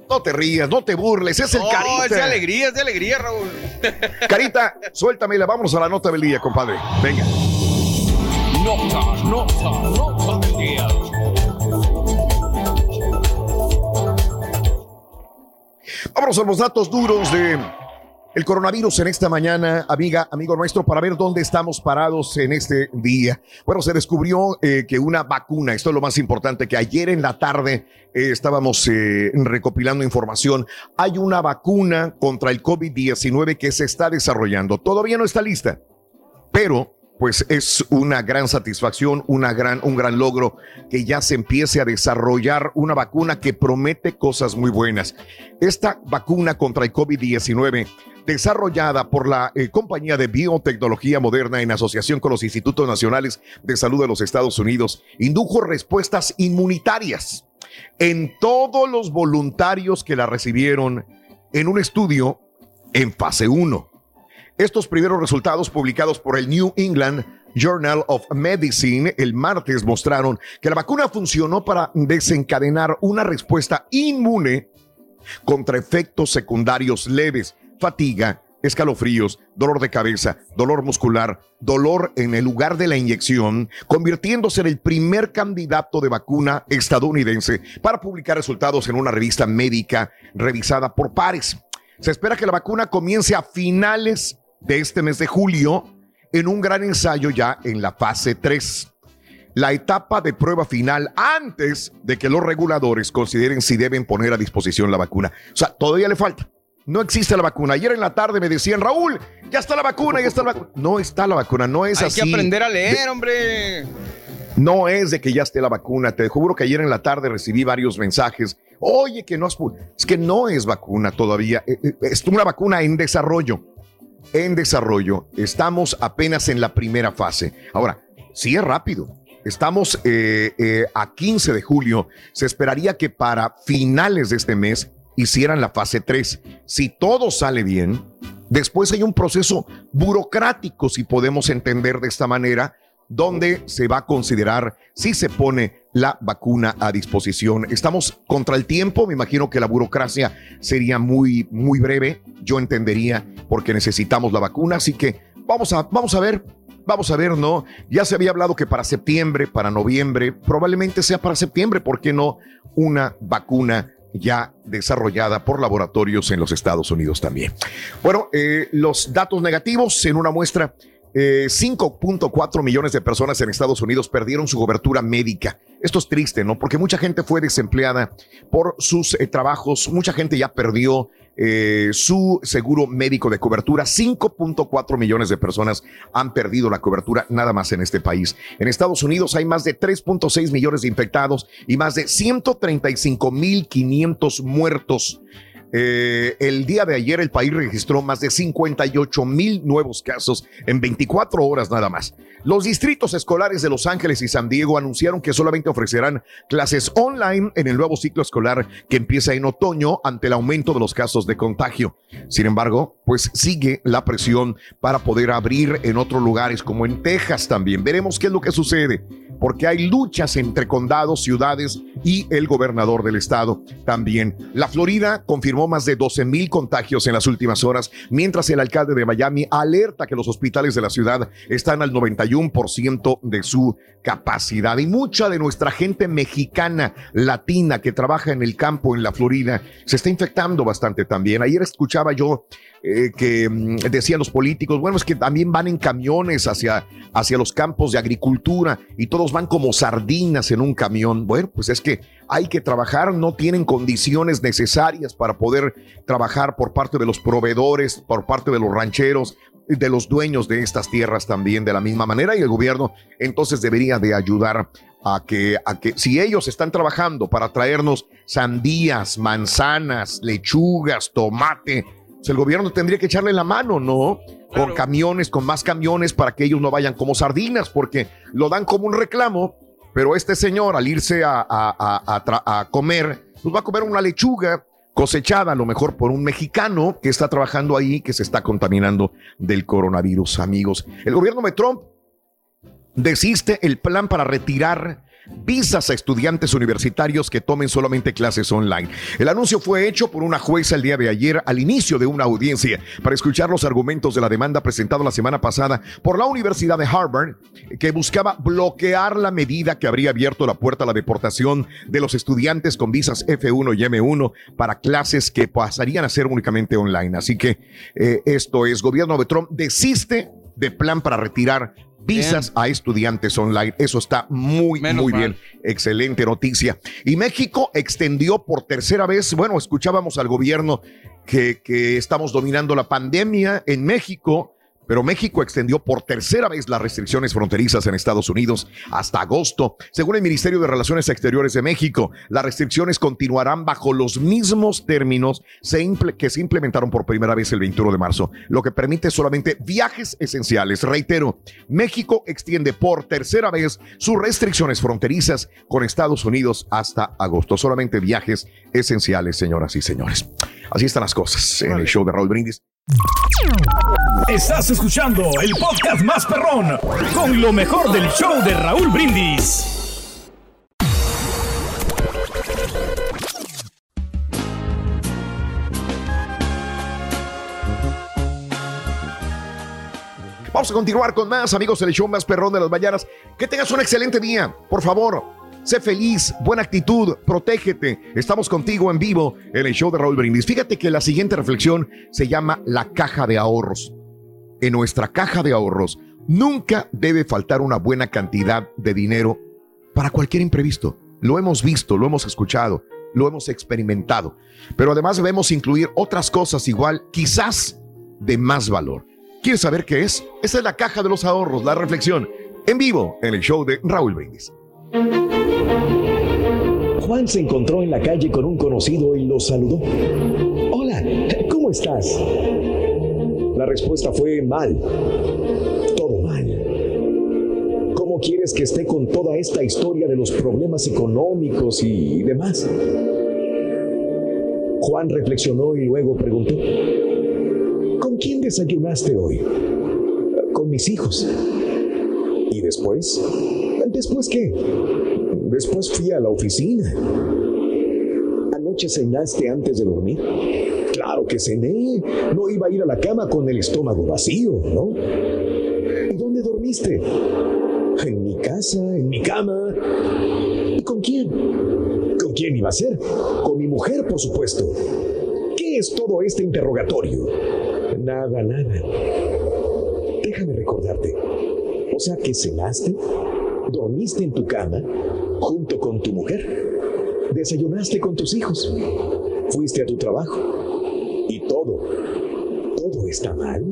no te rías, no te burles, es el No, Carita. es de alegría, es de alegría, Raúl. Carita, suéltamela, vámonos a la nota del día, compadre. Venga. Nota, nota, nota del día. Vámonos a los datos duros de el coronavirus en esta mañana, amiga, amigo nuestro, para ver dónde estamos parados en este día. Bueno, se descubrió eh, que una vacuna, esto es lo más importante, que ayer en la tarde eh, estábamos eh, recopilando información. Hay una vacuna contra el COVID-19 que se está desarrollando. Todavía no está lista, pero pues es una gran satisfacción, una gran, un gran logro que ya se empiece a desarrollar una vacuna que promete cosas muy buenas. Esta vacuna contra el COVID-19, desarrollada por la eh, compañía de biotecnología moderna en asociación con los Institutos Nacionales de Salud de los Estados Unidos, indujo respuestas inmunitarias en todos los voluntarios que la recibieron en un estudio en fase 1. Estos primeros resultados publicados por el New England Journal of Medicine el martes mostraron que la vacuna funcionó para desencadenar una respuesta inmune contra efectos secundarios leves, fatiga, escalofríos, dolor de cabeza, dolor muscular, dolor en el lugar de la inyección, convirtiéndose en el primer candidato de vacuna estadounidense para publicar resultados en una revista médica revisada por pares. Se espera que la vacuna comience a finales de este mes de julio en un gran ensayo ya en la fase 3. La etapa de prueba final antes de que los reguladores consideren si deben poner a disposición la vacuna. O sea, todavía le falta. No existe la vacuna. Ayer en la tarde me decían, Raúl, ya está la vacuna, ya está la vacuna. No está la vacuna, no es Hay así. que aprender a leer, De- hombre. no es de que ya esté la vacuna. Te juro que ayer en la tarde recibí varios mensajes. Oye, que no has Es que no es vacuna todavía. Eh, eh, Es una vacuna en desarrollo. En desarrollo. Estamos apenas en la primera fase. Ahora, sí es rápido. Estamos eh, eh, a 15 de julio. Se esperaría que para finales de este mes hicieran la fase 3. Si todo sale bien, después hay un proceso burocrático, si podemos entender de esta manera, donde se va a considerar si se pone la vacuna a disposición. Estamos contra el tiempo, me imagino que la burocracia sería muy, muy breve. Yo entendería porque necesitamos la vacuna. Así que vamos a, vamos a ver, vamos a ver, ¿no? Ya se había hablado que para septiembre, para noviembre, probablemente sea para septiembre, ¿por qué no una vacuna? ya desarrollada por laboratorios en los Estados Unidos también. Bueno, eh, los datos negativos en una muestra 5.4 eh, millones de personas en Estados Unidos perdieron su cobertura médica. Esto es triste, ¿no? Porque mucha gente fue desempleada por sus eh, trabajos, mucha gente ya perdió eh, su seguro médico de cobertura. 5.4 millones de personas han perdido la cobertura nada más en este país. En Estados Unidos hay más de 3.6 millones de infectados y más de 135.500 muertos. Eh, el día de ayer el país registró más de 58 mil nuevos casos en 24 horas nada más. Los distritos escolares de Los Ángeles y San Diego anunciaron que solamente ofrecerán clases online en el nuevo ciclo escolar que empieza en otoño ante el aumento de los casos de contagio. Sin embargo, pues sigue la presión para poder abrir en otros lugares como en Texas también. Veremos qué es lo que sucede porque hay luchas entre condados, ciudades y el gobernador del estado también. La Florida confirmó más de 12 mil contagios en las últimas horas, mientras el alcalde de Miami alerta que los hospitales de la ciudad están al 91% de su capacidad. Y mucha de nuestra gente mexicana, latina, que trabaja en el campo en la Florida, se está infectando bastante también. Ayer escuchaba yo eh, que mm, decían los políticos, bueno, es que también van en camiones hacia, hacia los campos de agricultura y todos van como sardinas en un camión. Bueno, pues es que hay que trabajar, no tienen condiciones necesarias para poder trabajar por parte de los proveedores, por parte de los rancheros, de los dueños de estas tierras también de la misma manera y el gobierno entonces debería de ayudar a que, a que si ellos están trabajando para traernos sandías, manzanas, lechugas, tomate, el gobierno tendría que echarle la mano, ¿no? Con camiones, con más camiones para que ellos no vayan como sardinas, porque lo dan como un reclamo, pero este señor al irse a, a, comer, pues va a comer una lechuga cosechada a lo mejor por un mexicano que está trabajando ahí, que se está contaminando del coronavirus, amigos. El gobierno de Trump desiste el plan para retirar visas a estudiantes universitarios que tomen solamente clases online. El anuncio fue hecho por una jueza el día de ayer al inicio de una audiencia para escuchar los argumentos de la demanda presentada la semana pasada por la Universidad de Harvard, que buscaba bloquear la medida que habría abierto la puerta a la deportación de los estudiantes con visas F1 y M1 para clases que pasarían a ser únicamente online. Así que eh, esto es, gobierno de Trump desiste de plan para retirar visas a estudiantes online. Eso está muy, muy bien. Excelente noticia. Y México extendió por tercera vez, bueno, escuchábamos al gobierno que, que estamos dominando la pandemia en México pero México extendió por tercera vez las restricciones fronterizas en Estados Unidos hasta agosto. Según el Ministerio de Relaciones Exteriores de México, las restricciones continuarán bajo los mismos términos que se implementaron por primera vez el 21 de marzo, lo que permite solamente viajes esenciales. Reitero, México extiende por tercera vez sus restricciones fronterizas con Estados Unidos hasta agosto. Solamente viajes esenciales, señoras y señores. Así están las cosas en el show de Raúl Brindis. Estás escuchando el podcast más perrón con lo mejor del show de Raúl Brindis. Vamos a continuar con más amigos del show más perrón de las mañanas. Que tengas un excelente día, por favor. Sé feliz, buena actitud, protégete. Estamos contigo en vivo en el show de Raúl Brindis. Fíjate que la siguiente reflexión se llama la caja de ahorros. En nuestra caja de ahorros nunca debe faltar una buena cantidad de dinero para cualquier imprevisto. Lo hemos visto, lo hemos escuchado, lo hemos experimentado. Pero además debemos incluir otras cosas igual, quizás de más valor. ¿Quieres saber qué es? Esa es la caja de los ahorros, la reflexión, en vivo en el show de Raúl Brindis. Juan se encontró en la calle con un conocido y lo saludó. Hola, ¿cómo estás? La respuesta fue mal. Todo mal. ¿Cómo quieres que esté con toda esta historia de los problemas económicos y demás? Juan reflexionó y luego preguntó, ¿con quién desayunaste hoy? Con mis hijos. ¿Y después? ¿Después qué? Después fui a la oficina. ¿Anoche cenaste antes de dormir? Que cené. No iba a ir a la cama con el estómago vacío, ¿no? ¿Y dónde dormiste? En mi casa, en mi cama. ¿Y con quién? ¿Con quién iba a ser? Con mi mujer, por supuesto. ¿Qué es todo este interrogatorio? Nada, nada. Déjame recordarte. O sea que cenaste, dormiste en tu cama, junto con tu mujer, desayunaste con tus hijos, fuiste a tu trabajo todo, todo está mal.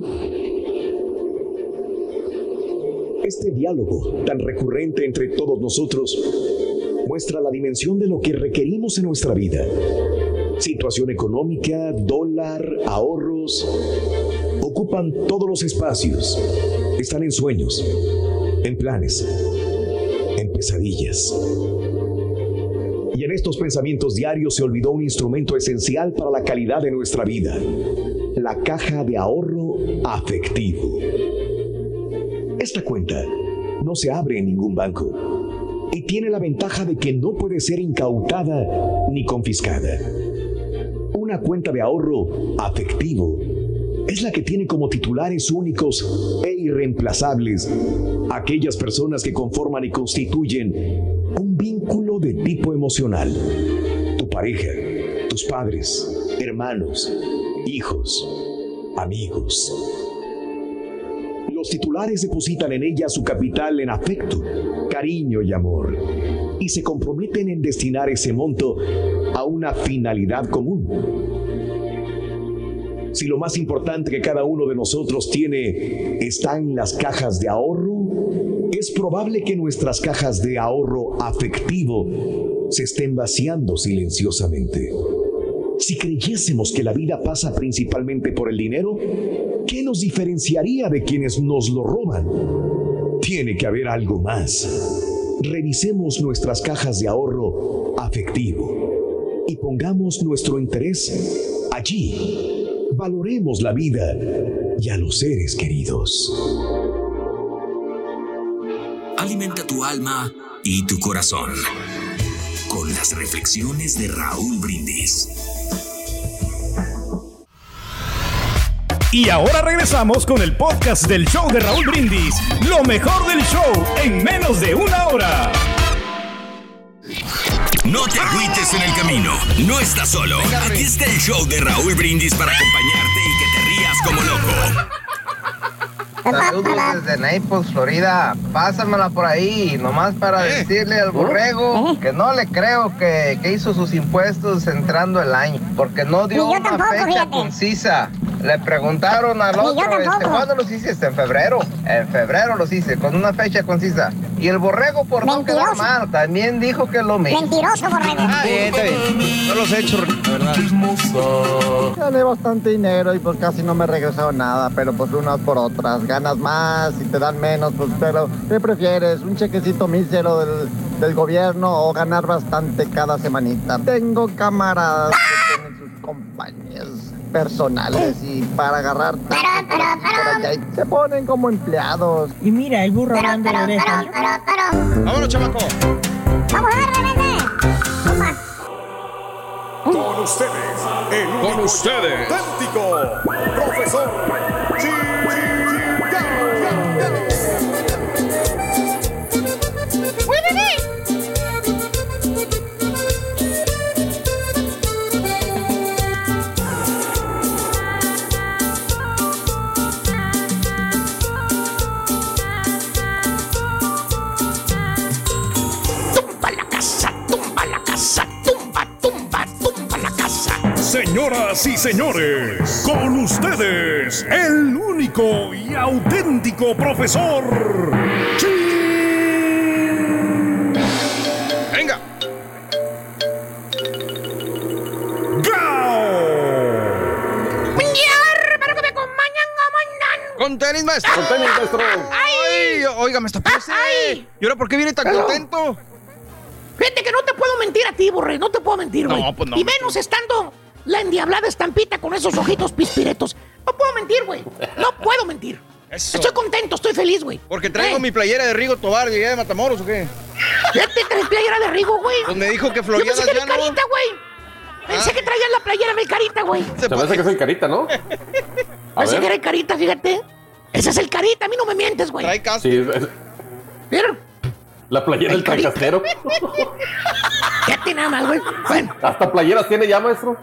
Este diálogo tan recurrente entre todos nosotros muestra la dimensión de lo que requerimos en nuestra vida. Situación económica, dólar, ahorros, ocupan todos los espacios. Están en sueños, en planes, en pesadillas. Estos pensamientos diarios se olvidó un instrumento esencial para la calidad de nuestra vida, la caja de ahorro afectivo. Esta cuenta no se abre en ningún banco y tiene la ventaja de que no puede ser incautada ni confiscada. Una cuenta de ahorro afectivo es la que tiene como titulares únicos e irreemplazables aquellas personas que conforman y constituyen emocional. Tu pareja, tus padres, hermanos, hijos, amigos. Los titulares depositan en ella su capital en afecto, cariño y amor y se comprometen en destinar ese monto a una finalidad común. Si lo más importante que cada uno de nosotros tiene está en las cajas de ahorro, es probable que nuestras cajas de ahorro afectivo se estén vaciando silenciosamente. Si creyésemos que la vida pasa principalmente por el dinero, ¿qué nos diferenciaría de quienes nos lo roban? Tiene que haber algo más. Revisemos nuestras cajas de ahorro afectivo y pongamos nuestro interés allí. Valoremos la vida y a los seres queridos. Alimenta tu alma y tu corazón con las reflexiones de Raúl Brindis. Y ahora regresamos con el podcast del show de Raúl Brindis. Lo mejor del show en menos de una hora. No te agüites en el camino, no estás solo. Aquí está el show de Raúl Brindis para acompañarte y que te rías como loco. Saludos desde Naples, Florida. Pásamela por ahí, nomás para decirle al borrego que no le creo que, que hizo sus impuestos entrando el año, porque no dio una tampoco, fecha fíjate. concisa. Le preguntaron al otro, este. ¿cuándo los hiciste? En febrero. En febrero los hice, con una fecha concisa. Y el borrego, por no quedar Mentiroso. mal, también dijo que lo mismo. Mentiroso, borrego. Ah, bien, está bien. No los he hecho, la verdad. Gané bastante dinero y pues casi no me regresó nada, pero pues unas por otras. Ganas más y te dan menos, pues pero ¿qué prefieres? ¿Un chequecito mísero del, del gobierno o ganar bastante cada semanita? Tengo camaradas que tienen sus compañías personales y para agarrar por allá, y se ponen como empleados. Y mira, el burro hablando de orejas. Vámonos, chamaco. Vamos a darle, vete. Con ustedes, el Con ustedes. auténtico profesor Señoras y señores, con ustedes, el único y auténtico profesor. Venga. Con tenis, maestro. Con tenis, maestro. Ay, oiga, me está Ay. ¿Y ahora por qué viene tan Pero- contento? Fíjate que no te puedo mentir a ti, Borre. No te puedo mentir, güey. No, pues no. Y menos estando la endiablada estampita con esos ojitos pispiretos. No puedo mentir, güey. No puedo mentir. Eso. Estoy contento, estoy feliz, güey. Porque traigo Eh. mi playera de Rigo Tobar, llegué de Matamoros, ¿o qué? ¿Ya te traes playera de Rigo, güey? Pues me dijo que Yo Floridas pensé que ya era no. carita, güey. Pensé que traías la playera del carita, güey. Se parece que soy carita, ¿no? A Pensé ver. que era el carita, fíjate. Ese es el carita, a mí no me mientes, güey. Trae caso. Sí, es- Mira, la playera del tracastero. fíjate nada más, güey. Bueno, Hasta playeras tiene ya, maestro.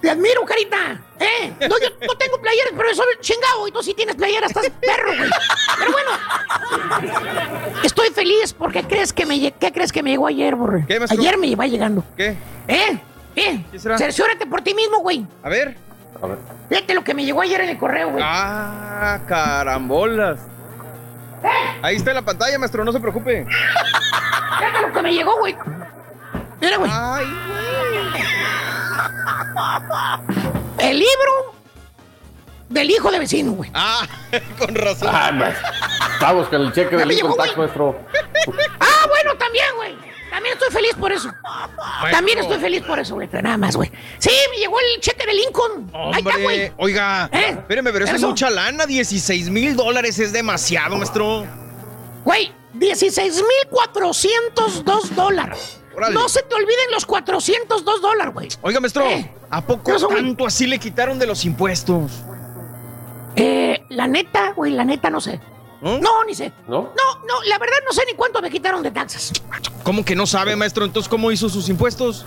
te admiro, carita. ¿Eh? No, yo no tengo playeras, pero soy chingado. Y tú sí tienes playeras, estás perro, güey. Pero bueno. Estoy feliz porque crees que me, ¿qué crees que me llegó ayer, borre? ¿Qué, maestro? Ayer me iba llegando. ¿Qué? ¿Eh? ¿Eh? ¿Qué será? Cerciórate por ti mismo, güey. A ver. A ver. Fíjate lo que me llegó ayer en el correo, güey. Ah, carambolas. Ahí está en la pantalla, maestro, no se preocupe. Fíjate lo que me llegó, güey. Mira, güey. Ay, El libro del hijo de vecino, güey. Ah, con razón. Ah. Estamos con el cheque del Income Tax, güey. maestro. Ah, bueno, también, güey. También estoy feliz por eso. También estoy feliz por eso, güey. Pero nada más, güey. Sí, me llegó el cheque de Lincoln. Ahí está, Hombre, güey. oiga, ¿Eh? espéreme, pero eso, es mucha lana, 16 mil dólares es demasiado, maestro. Güey, 16,402 dólares. Órale. No se te olviden los 402 dólares, güey. Oiga, maestro, Eh, ¿a poco tanto así le quitaron de los impuestos? Eh, la neta, güey, la neta no sé. ¿No? No, ni sé. ¿No? No, no, la verdad no sé ni cuánto me quitaron de taxas. ¿Cómo que no sabe, maestro? Entonces, ¿cómo hizo sus impuestos?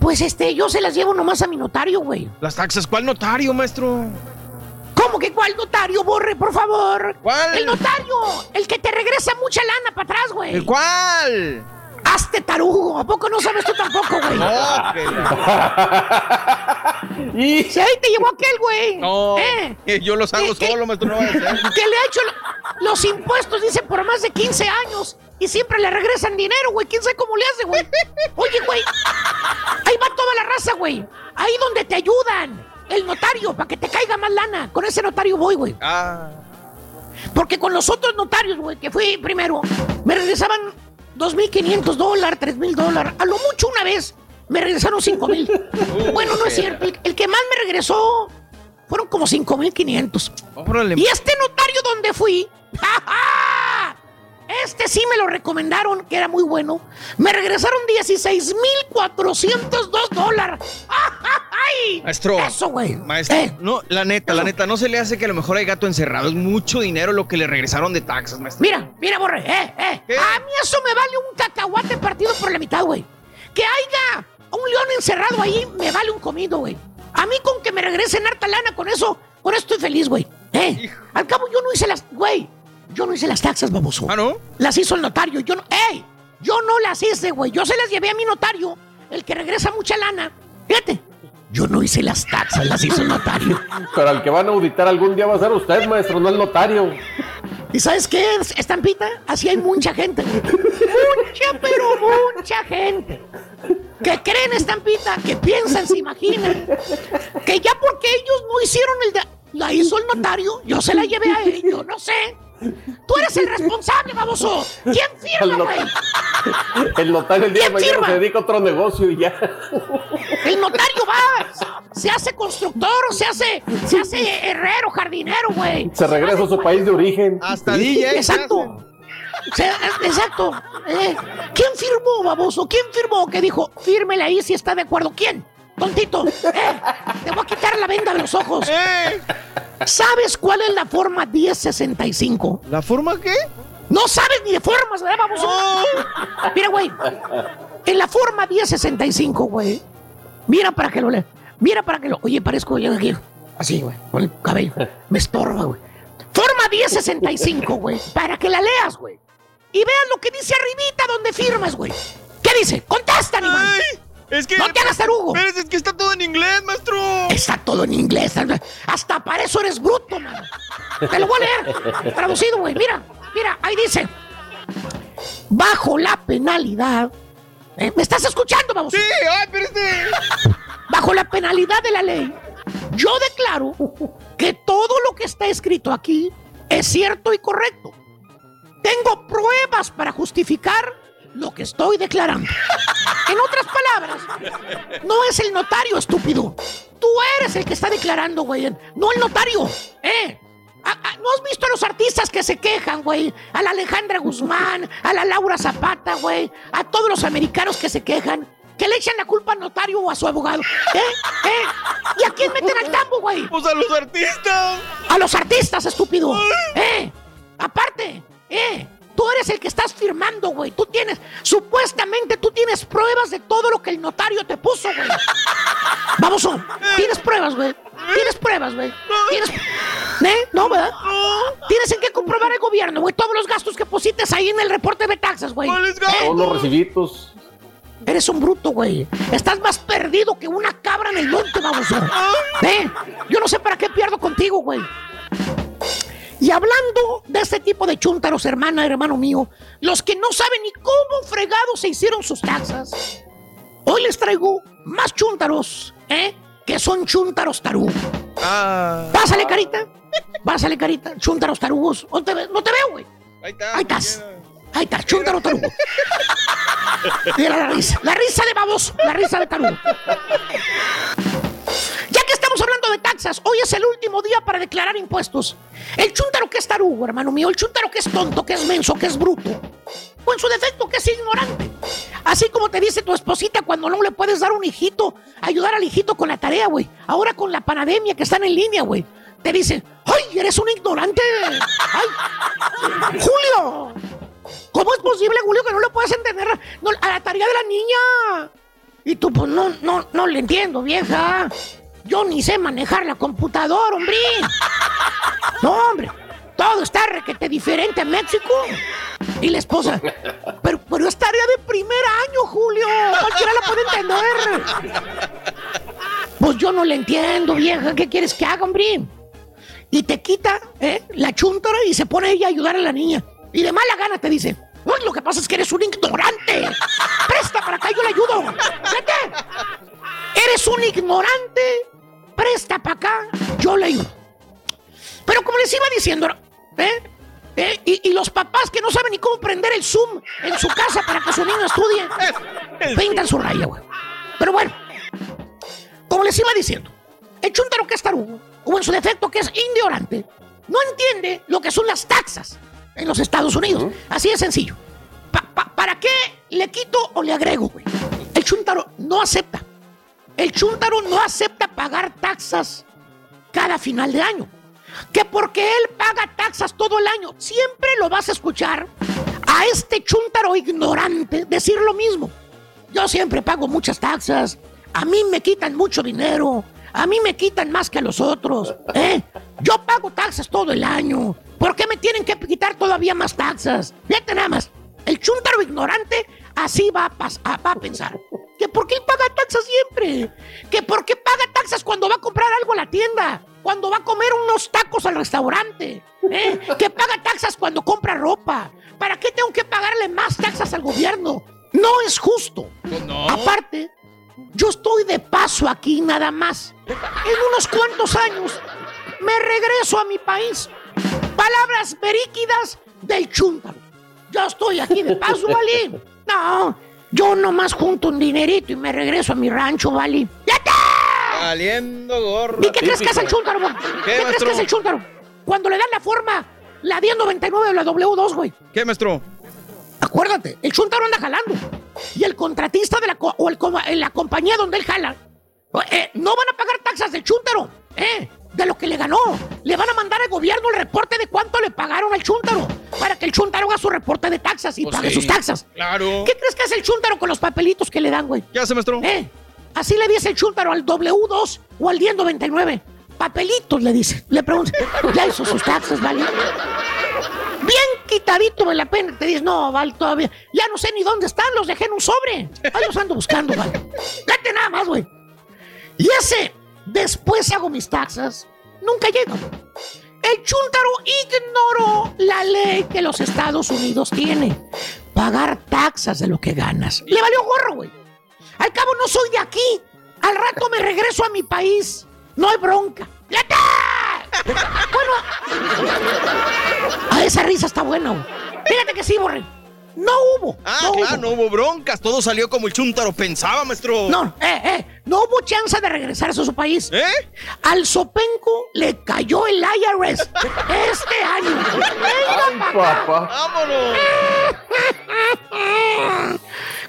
Pues este, yo se las llevo nomás a mi notario, güey. Las taxas, ¿cuál notario, maestro? ¿Cómo que cuál notario, borre, por favor? ¿Cuál? El notario, el que te regresa mucha lana para atrás, güey. ¿El cuál? Hazte tarugo, ¿a poco no sabes tú tampoco, güey? No, Y Si ahí te llevó aquel, güey. No, ¿Eh? yo los hago ¿Qué- qué- solo, maestro, no. Que le ha hecho lo- los impuestos, dice, por más de 15 años. Y siempre le regresan dinero, güey. ¿Quién sabe cómo le hace, güey? Oye, güey. Ahí va toda la raza, güey. Ahí donde te ayudan. El notario, para que te caiga más lana. Con ese notario voy, güey. Ah, Porque con los otros notarios, güey, que fui primero, me regresaban 2.500 dólares, 3.000 dólares. A lo mucho una vez me regresaron 5.000. bueno, no es cierto. El, el que más me regresó fueron como 5.500. órale. Y este notario donde fui, ¡ja, ja! Este sí me lo recomendaron, que era muy bueno. Me regresaron 16.402 dólares. ¡Ja, ja, ay! Maestro. Eso, güey. Maestro, Eh, no, la neta, la neta, no se le hace que a lo mejor hay gato encerrado. Es mucho dinero lo que le regresaron de taxas, maestro. Mira, mira, borre, eh, eh. ¿Qué? A mí eso me vale un cacahuate partido por la mitad, güey. Que haya un león encerrado ahí, me vale un comido, güey. A mí con que me regresen harta lana con eso, con eso estoy feliz, güey. Eh, al cabo yo no hice las, güey, yo no hice las taxas, baboso. Ah, ¿no? Las hizo el notario, yo no, ey, yo no las hice, güey. Yo se las llevé a mi notario, el que regresa mucha lana. Fíjate, yo no hice las taxas, las hizo el notario. Pero al que van a auditar algún día va a ser usted, maestro, no el notario. ¿Y sabes qué, estampita? Así hay mucha gente. Mucha, pero mucha gente. Que creen, estampita, que piensan, se imaginan. Que ya porque ellos no hicieron el... de- La hizo el notario, yo se la llevé a él, yo no sé. Tú eres el responsable, baboso. ¿Quién firma, El güey? El notario el día de ¿Quién mañana firma? se dedica a otro negocio y ya. El notario va, se hace constructor, se hace, se hace herrero, jardinero, güey. Se regresa a su país de origen. Hasta DJ. Exacto. Exacto. Eh, ¿Quién firmó, baboso? ¿Quién firmó? Que dijo, fírmele ahí si está de acuerdo. ¿Quién? Tontito. Eh, te voy a quitar la venda de los ojos. Eh, ¿Sabes cuál es la forma 1065? ¿La forma qué? No sabes ni de formas, ¿verdad, baboso? Mira, güey. En la forma 1065, güey. Mira para que lo lea. Mira para que lo. Oye, parezco yo aquí. Así, güey. Con el cabello. Me estorba, güey. Forma 1065, güey. Para que la leas, güey. Y veas lo que dice arribita donde firmas, güey. ¿Qué dice? Contesta, animal. Ay, es que. No te hagas tarugo. Pero es que está todo en inglés, maestro. Está todo en inglés. Hasta para eso eres bruto, man. Te lo voy a leer. Traducido, güey. Mira, mira, ahí dice. Bajo la penalidad. ¿eh? ¿Me estás escuchando, vamos? Sí, ay, pero este. Bajo la penalidad de la ley, yo declaro que todo lo que está escrito aquí es cierto y correcto. Tengo pruebas para justificar lo que estoy declarando. En otras palabras, no es el notario, estúpido. Tú eres el que está declarando, güey. No el notario. ¿Eh? ¿No has visto a los artistas que se quejan, güey? A la Alejandra Guzmán, a la Laura Zapata, güey. A todos los americanos que se quejan. que le echan la culpa al notario o a su abogado. ¿Eh? ¿Eh? ¿Y a quién meten al tambo, güey? Pues a los artistas. A los artistas, estúpido. ¿Eh? Aparte, ¿eh? Tú eres el que estás firmando, güey. Tú tienes, supuestamente tú tienes pruebas de todo lo que el notario te puso, güey. Vamos, tienes pruebas, güey. Tienes pruebas, güey. Tienes. ¿Eh? No, ¿verdad? Tienes en qué comprobar el gobierno, güey. Todos los gastos que posites ahí en el reporte de taxas, güey. ¿Eh? Todos los recibitos. Eres un bruto, güey. Estás más perdido que una cabra en el monte, vamos. ¿Eh? Yo no sé para qué pierdo contigo, güey. Y hablando de este tipo de chúntaros, hermana, hermano mío, los que no saben ni cómo fregados se hicieron sus taxas, hoy les traigo más chúntaros, ¿eh? Que son chúntaros tarugos. Ah. Pásale, carita. Pásale, carita. Chúntaros tarugos. No te, ve- no te veo, güey. Ahí está. Ahí estás. Ahí está, chúntaro tarugo. Mira la risa. La risa de baboso. La risa de tarugo. Hoy es el último día para declarar impuestos. El chúntaro que es tarugo, hermano mío, el chúntaro que es tonto, que es menso, que es bruto, o en su defecto que es ignorante. Así como te dice tu esposita cuando no le puedes dar un hijito, ayudar al hijito con la tarea, güey. Ahora con la pandemia que están en línea, güey. Te dice, ¡ay, eres un ignorante! ¡Ay! ¡Julio! ¿Cómo es posible, Julio, que no le puedas entender a la tarea de la niña? Y tú, pues, no, no, no le entiendo, vieja. Yo ni sé manejar la computadora, hombre. No, hombre. Todo está requete diferente en México. Y la esposa, pero, es tarea de primer año, Julio. Cualquiera la puede entender. Pues yo no le entiendo, vieja. ¿Qué quieres que haga, hombre? Y te quita ¿eh? la chúntara y se pone ella a ayudar a la niña. Y de mala gana te dice, "Uy, lo que pasa es que eres un ignorante. Presta para acá, yo le ayudo. Vete. Eres un ignorante. Presta para acá, yo le ayudo. Pero como les iba diciendo, ¿eh? ¿Eh? Y, y los papás que no saben ni cómo prender el Zoom en su casa para que su niño estudie, pintan su raya, güey. Pero bueno, como les iba diciendo, el chuntaro que es tarugo, o en su defecto que es ignorante, no entiende lo que son las taxas en los Estados Unidos. Así de sencillo. Pa- pa- ¿Para qué le quito o le agrego, güey? El chuntaro no acepta. El chuntaro no acepta pagar taxas cada final de año. Que porque él paga taxas todo el año, siempre lo vas a escuchar a este chuntaro ignorante decir lo mismo. Yo siempre pago muchas taxas. A mí me quitan mucho dinero. A mí me quitan más que a los otros. ¿eh? Yo pago taxas todo el año. ¿Por qué me tienen que quitar todavía más taxas? Fíjate nada más. El chuntaro ignorante así va a, va a pensar. Que por qué paga taxas siempre. Que por qué paga taxas cuando va a comprar algo a la tienda. Cuando va a comer unos tacos al restaurante. ¿eh? Que paga taxas cuando compra ropa. ¿Para qué tengo que pagarle más taxas al gobierno? No es justo. Aparte, yo estoy de paso aquí nada más. En unos cuantos años me regreso a mi país. Palabras veríquidas del chúntaro. Yo estoy aquí de paso, ¿vale? No, yo nomás junto un dinerito y me regreso a mi rancho, ¿vale? ¡Ya está! Saliendo gorro. ¿Y qué crees que es el chúntaro, güey? ¿Qué, crees maestro? que es el chúntaro? Cuando le dan la forma, la 1099 o la W2, güey. ¿Qué, maestro? Acuérdate, el chuntaro anda jalando. Y el contratista de la, co- o el la compañía donde él jala, eh, no van a pagar taxas del chúntaro, ¿eh? De lo que le ganó. Le van a mandar al gobierno el reporte de cuánto le pagaron al chúntaro. Para que el chúntaro haga su reporte de taxas y Pues pague sí, sus taxas. Claro. ¿Qué crees que hace el chúntaro con los papelitos que le dan, güey? ¿Qué hace, maestro? ¿Eh? Así le dice el chúntaro al W2 o al 1099. Papelitos, le dice. Le pregunta, ¿ya hizo sus taxas, vale? Bien quitadito de la pena. Te dices, no, vale, todavía. Ya no sé ni dónde están, los dejé en un sobre. Ahí los ando buscando, vale. Date nada más, güey. Y ese, después hago mis taxas, nunca güey. El chúntaro ignoró la ley que los Estados Unidos tiene. Pagar taxas de lo que ganas. Le valió gorro, güey. Al cabo no soy de aquí. Al rato me regreso a mi país. No hay bronca. Bueno, a esa risa está buena. Fíjate que sí, Borre. No hubo. Ah, no claro, hubo. no hubo broncas. Todo salió como el chúntaro pensaba, maestro. No, eh, eh, no hubo chance de regresarse a su país. ¿Eh? Al Sopenco le cayó el IRS este año. Venga. Papá. ¡Vámonos!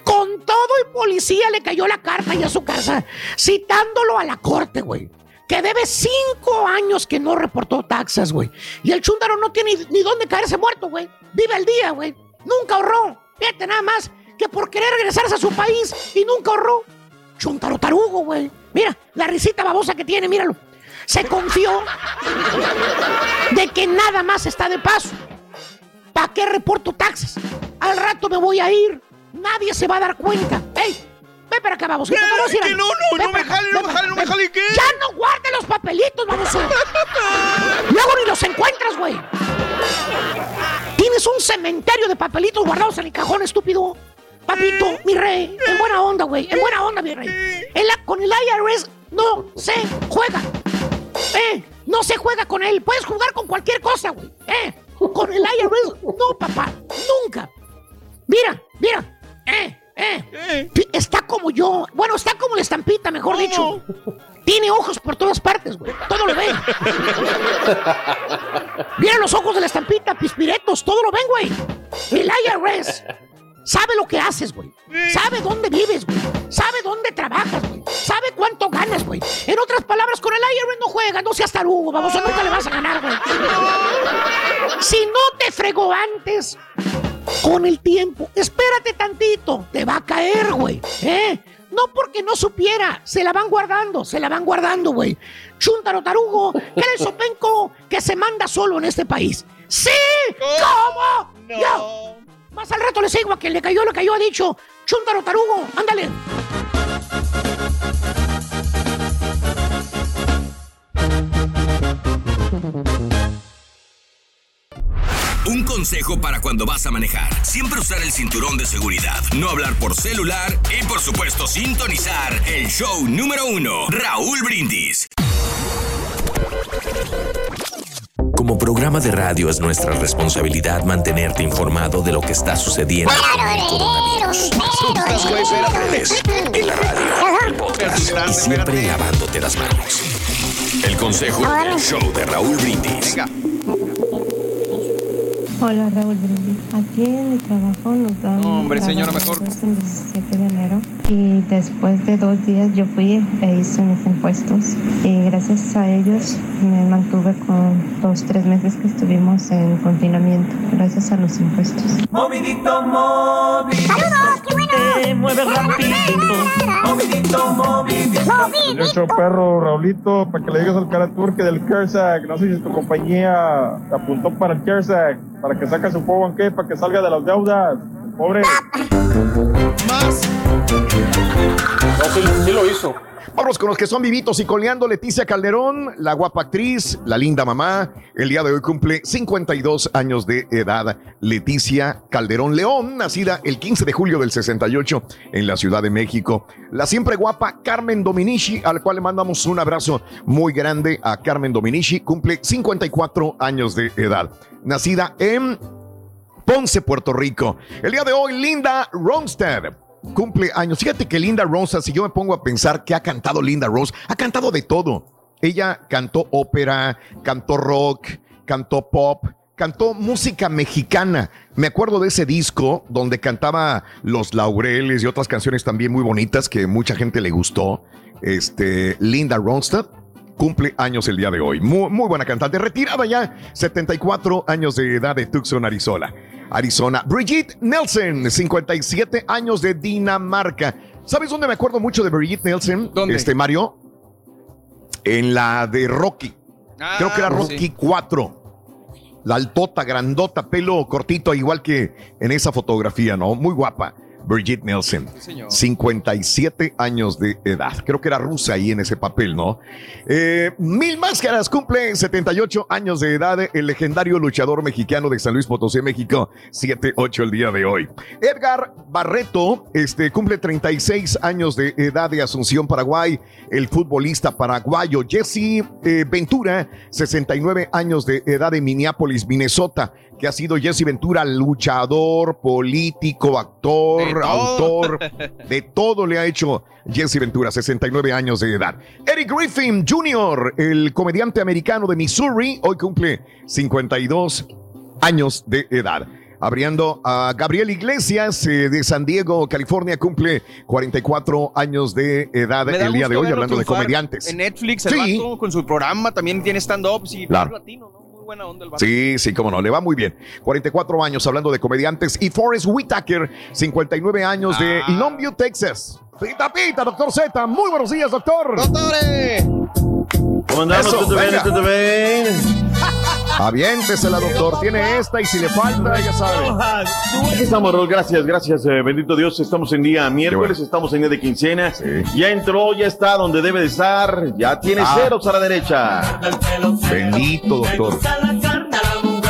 Con todo y policía le cayó la carta y a su casa, citándolo a la corte, güey. Que debe cinco años que no reportó taxas, güey. Y el chúndaro no tiene ni, ni dónde caerse muerto, güey. Vive el día, güey. Nunca ahorró. Fíjate nada más que por querer regresarse a su país y nunca ahorró. Chuntaro tarugo, güey. Mira, la risita babosa que tiene, míralo. Se confió de que nada más está de paso. ¿Para qué reporto taxes? Al rato me voy a ir. Nadie se va a dar cuenta. ¡Ey! Ven para acá, vamos. No, no, no me jale, no me jale, no me jale, ¿qué? Ya no guarde los papelitos, vamos. Luego ni los encuentras, güey. Tienes un cementerio de papelitos guardados en el cajón, estúpido. Papito, mi rey, en buena onda, güey, en buena onda, mi rey. Con el IRS no se juega. Eh, no se juega con él. Puedes jugar con cualquier cosa, güey. Eh, con el IRS, no, papá, nunca. Mira, mira, eh, eh. Está como yo. Bueno, está como la estampita, mejor dicho. Tiene ojos por todas partes, güey. Todo lo ven. Mira los ojos de la estampita, pispiretos, todo lo ven, güey. El IRS sabe lo que haces, güey. Sabe dónde vives, güey. Sabe dónde trabajas, güey. Sabe cuánto ganas, güey. En otras palabras, con el IRS no juegas, no seas tarugo, vamos, o nunca le vas a ganar, güey. Si no te fregó antes, con el tiempo, espérate tantito, te va a caer, güey. ¿Eh? No porque no supiera, se la van guardando, se la van guardando, güey. Chuntaro tarugo, que era el sopenco que se manda solo en este país. ¡Sí! ¿Cómo? No. Más al rato le sigo a quien le cayó lo que yo he dicho. Chuntaro tarugo, ándale. Un consejo para cuando vas a manejar. Siempre usar el cinturón de seguridad, no hablar por celular y por supuesto sintonizar el show número uno, Raúl Brindis. Como programa de radio es nuestra responsabilidad mantenerte informado de lo que está sucediendo con el coronavirus. En la radio, el podcast y siempre lavándote las manos. El consejo del show de Raúl Brindis. Hola Raúl Brindis. Aquí en mi trabajo nos dan No, hombre, señora, mejor. el 17 de enero y después de dos días yo fui e hice mis impuestos y gracias a ellos me mantuve con los tres meses que estuvimos en confinamiento gracias a los impuestos. Movidito, móvil. ¡Saludos! ¡Qué bueno! Te mueves rapidito. Movidito, movidito. Yo hecho perro, Raulito, para que le digas al cara que del CARESAC, no sé si tu compañía apuntó para el CARESAC, para que saque su juego qué, para que salga de las deudas. Pobre. Vamos con los que son vivitos y coleando. Leticia Calderón, la guapa actriz, la linda mamá. El día de hoy cumple 52 años de edad. Leticia Calderón León, nacida el 15 de julio del 68 en la Ciudad de México. La siempre guapa Carmen Dominici, al cual le mandamos un abrazo muy grande a Carmen Dominici. Cumple 54 años de edad. Nacida en Ponce, Puerto Rico. El día de hoy, Linda Ronstadt. Cumple años. Fíjate que Linda Ronstadt, si yo me pongo a pensar que ha cantado Linda Rose, ha cantado de todo. Ella cantó ópera, cantó rock, cantó pop, cantó música mexicana. Me acuerdo de ese disco donde cantaba Los Laureles y otras canciones también muy bonitas que mucha gente le gustó. Este, Linda Ronstadt cumple años el día de hoy. Muy, muy buena cantante, retirada ya, 74 años de edad de Tucson, Arizona. Arizona. Brigitte Nelson, 57 años de Dinamarca. ¿Sabes dónde me acuerdo mucho de Brigitte Nelson? ¿Dónde? Este, Mario. En la de Rocky. Creo que era Ah, Rocky sí. 4. La altota, grandota, pelo cortito, igual que en esa fotografía, ¿no? Muy guapa. Brigitte señor. 57 años de edad. Creo que era rusa ahí en ese papel, ¿no? Eh, Mil Máscaras cumple 78 años de edad. El legendario luchador mexicano de San Luis Potosí, México. 7-8 el día de hoy. Edgar Barreto este, cumple 36 años de edad de Asunción, Paraguay. El futbolista paraguayo Jesse eh, Ventura, 69 años de edad de Minneapolis, Minnesota. Que ha sido Jesse Ventura, luchador, político, actor, autor, de todo le ha hecho Jesse Ventura, 69 años de edad. Eric Griffin Jr., el comediante americano de Missouri, hoy cumple 52 años de edad. Abriendo a Gabriel Iglesias eh, de San Diego, California, cumple 44 años de edad el día de hoy, hablando de comediantes. En Netflix, el Sí. vato con su programa también tiene stand-ups y Claro. latino, ¿no? Muy buena onda el vato. Sí, sí, cómo no, le va muy bien. 44 años hablando de comediantes. Y Forrest Whitaker, 59 años de Ah. Longview, Texas. Pita, pita, doctor Z. Muy buenos días, doctor. ¡Doctores! ¿Cómo andamos? Eso, ¿Todo bien? venga. ¿Todo bien? Aviéntesela, doctor. Tiene esta y si le falta, ya sabe. Aquí estamos, Raúl. Gracias, gracias. eh, bendito Dios. Estamos en día miércoles, estamos en día de quincena. Ya entró, ya está donde debe de estar. Ya tiene Ah. ceros a la derecha. Bendito, doctor.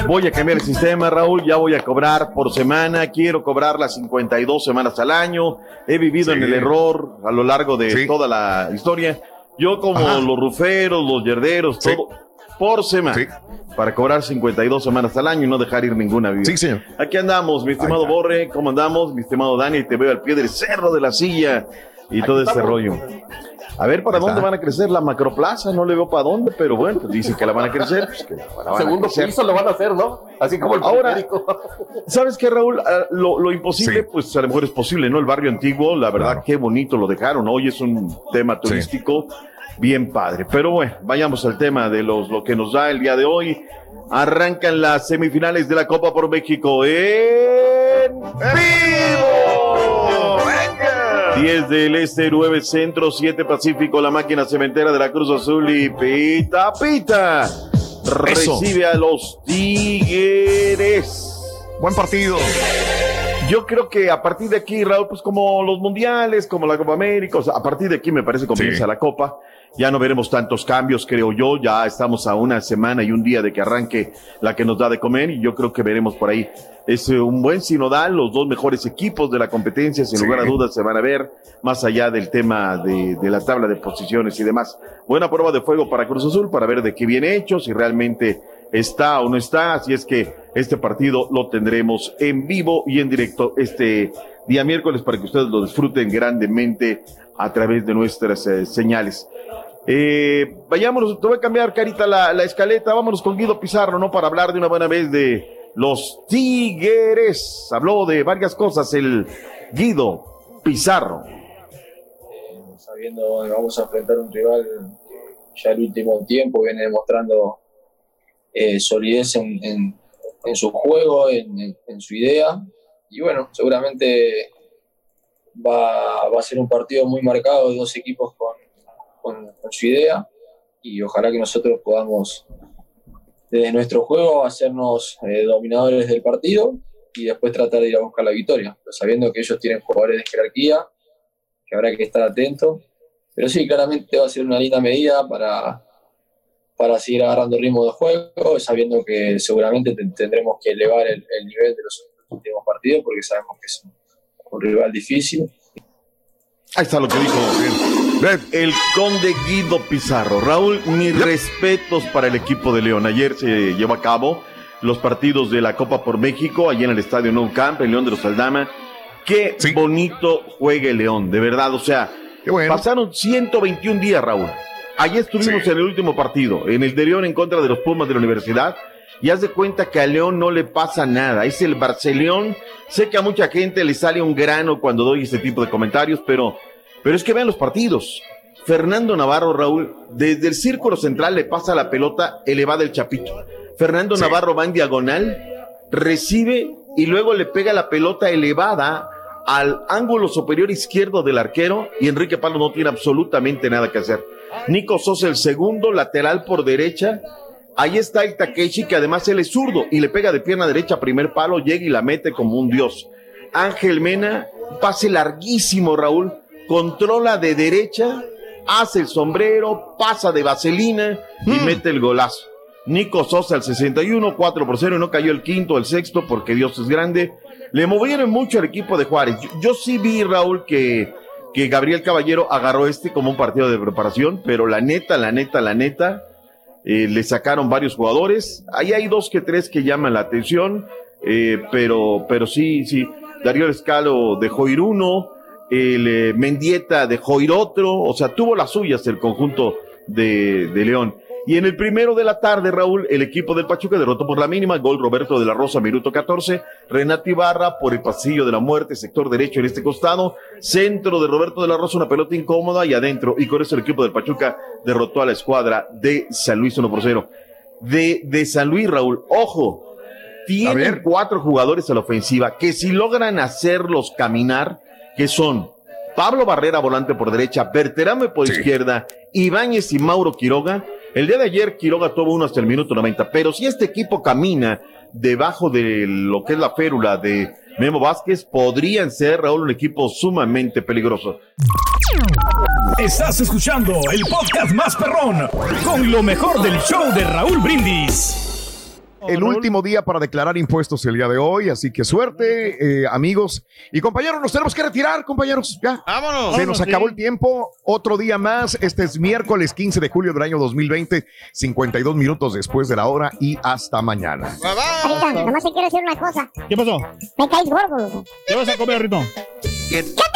Voy a cambiar el sistema, Raúl. Ya voy a cobrar por semana. Quiero cobrar las 52 semanas al año. He vivido Sí. en el error a lo largo de toda la historia. Yo, como Ajá. los ruferos, los yerderos, todo, por semana. Para cobrar 52 semanas al año y no dejar ir ninguna vida. Sí, señor. Aquí andamos, mi estimado Borre. ¿Cómo andamos? Mi estimado Dani, te veo al pie del cerro de la silla y todo este estamos. rollo. A ver, ¿para dónde van a crecer la macroplaza? No le veo para dónde, pero bueno, pues dicen que la van a crecer. Pues que la van a Segundo crecer. piso lo van a hacer, ¿no? Así como el Ahora. ¿Sabes qué, Raúl? Ah, Lo, lo imposible, pues a lo mejor es posible, ¿no? El barrio antiguo, la verdad, qué bonito lo dejaron. Hoy es un tema turístico bien padre. Pero bueno, vayamos al tema de los, lo que nos da el día de hoy. Arrancan las semifinales de la Copa por México en vivo. 10 del Este, 9 Centro, 7 Pacífico, la máquina cementera de la Cruz Azul y Pita Pita. Recibe a los Tigres. Buen partido. Yo creo que a partir de aquí, Raúl, pues como los mundiales, como la Copa América, o sea, a partir de aquí me parece que comienza la Copa. Ya no veremos tantos cambios, creo yo. Ya estamos a una semana y un día de que arranque la que nos da de comer y yo creo que veremos por ahí. Es eh, un buen sinodal, los dos mejores equipos de la competencia, sin Sí. lugar a dudas, se van a ver más allá del tema de, de la tabla de posiciones y demás. Buena prueba de fuego para Cruz Azul para ver de qué viene hecho, si realmente está o no está. Así es que este partido lo tendremos en vivo y en directo este día miércoles para que ustedes lo disfruten grandemente a través de nuestras eh, señales. Eh, vayámonos, te voy a cambiar, Carita, la, la escaleta. Vámonos con Guido Pizarro, ¿no? Para hablar de una buena vez de los Tigres. Habló de varias cosas el Guido Pizarro. sabiendo que vamos a enfrentar un rival que ya el último tiempo viene demostrando eh, solidez en, en- en su juego, en, su idea. Y bueno, seguramente va, a ser un partido muy marcado de dos equipos con, su idea. Y ojalá que nosotros podamos, desde nuestro juego, hacernos eh, dominadores del partido y después tratar de ir a buscar la victoria. Sabiendo que ellos tienen jugadores de jerarquía, que habrá que estar atento. Pero sí, claramente va a ser una linda medida para, para seguir agarrando ritmo de juego, sabiendo que seguramente te- tendremos que elevar el, el nivel de los últimos partidos, porque sabemos que es un, un rival difícil. Ahí está lo que dijo el conde Guido Pizarro. Raúl, mis respetos para el equipo de León. Ayer se llevó a cabo los partidos de la Copa por México, allí en el Estadio Nou Camp, en León de los Aldama. Qué bonito juega el León, de verdad. O sea, pasaron 121 días, Raúl. Ayer estuvimos en el último partido, en el de León en contra de los Pumas de la Universidad. Y haz de cuenta que a León no le pasa nada. Es el Barceleón. Sé que a mucha gente le sale un grano cuando doy este tipo de comentarios, pero, pero es que vean los partidos. Fernando Navarro, Raúl, desde el círculo central le pasa la pelota elevada el Chapito. Fernando Navarro va en diagonal, recibe y luego le pega la pelota elevada al ángulo superior izquierdo del arquero y Enrique Palo no tiene absolutamente nada que hacer. Nico Sosa el segundo, lateral por derecha. Ahí está el Takeshi, que además él es zurdo y le pega de pierna derecha a primer palo, llega y la mete como un dios. Ángel Mena, pase larguísimo, Raúl, controla de derecha, hace el sombrero, pasa de vaselina y mete el golazo. Nico Sosa al 61, 4 por 0, y no cayó el quinto, el sexto, porque Dios es grande. Le movieron mucho al equipo de Juárez. Yo, yo sí vi, Raúl, que, que Gabriel Caballero agarró este como un partido de preparación, pero la neta, la neta, la neta, eh, le sacaron varios jugadores. Ahí hay dos que tres que llaman la atención, eh, pero, pero sí, sí. Darío Escalo dejó ir uno, el eh, Mendieta dejó ir otro, o sea, tuvo las suyas el conjunto de, de León. Y en el primero de la tarde, Raúl, el equipo del Pachuca derrotó por la mínima. Gol Roberto de la Rosa, minuto 14. Renato Ibarra por el pasillo de la muerte, sector derecho en este costado. Centro de Roberto de la Rosa, una pelota incómoda y adentro. Y con eso el equipo del Pachuca derrotó a la escuadra de San Luis 1 por 0. De, de San Luis, Raúl, ojo, tienen cuatro jugadores a la ofensiva que si logran hacerlos caminar, que son Pablo Barrera, volante por derecha, Berterame por izquierda, Ibáñez y Mauro Quiroga. El día de ayer Quiroga tuvo uno hasta el minuto 90, pero si este equipo camina debajo de lo que es la férula de Memo Vázquez, podrían ser, Raúl, un equipo sumamente peligroso. Estás escuchando el podcast más perrón con lo mejor del show de Raúl Brindis. El último día para declarar impuestos el día de hoy, así que suerte, eh, amigos. Y compañeros, nos tenemos que retirar, compañeros. Ya. Vámonos. Se nos Vámonos, acabó sí. el tiempo. Otro día más. Este es miércoles 15 de julio del año 2020, 52 minutos después de la hora y hasta mañana. Ahorita, nomás te quiero decir una cosa. ¿Qué pasó? Me caes gordo, loco. ¿Qué vas a comer, Rito? ¿Qué te importa?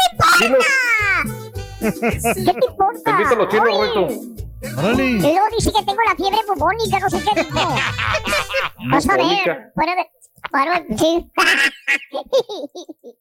¿Qué te importa? Órale. Y luego dice que tengo la fiebre bubónica, no sé qué dijo. Vas a ver. Fuera de... Sí.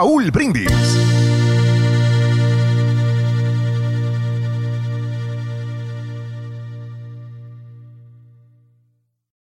Raúl Brindis.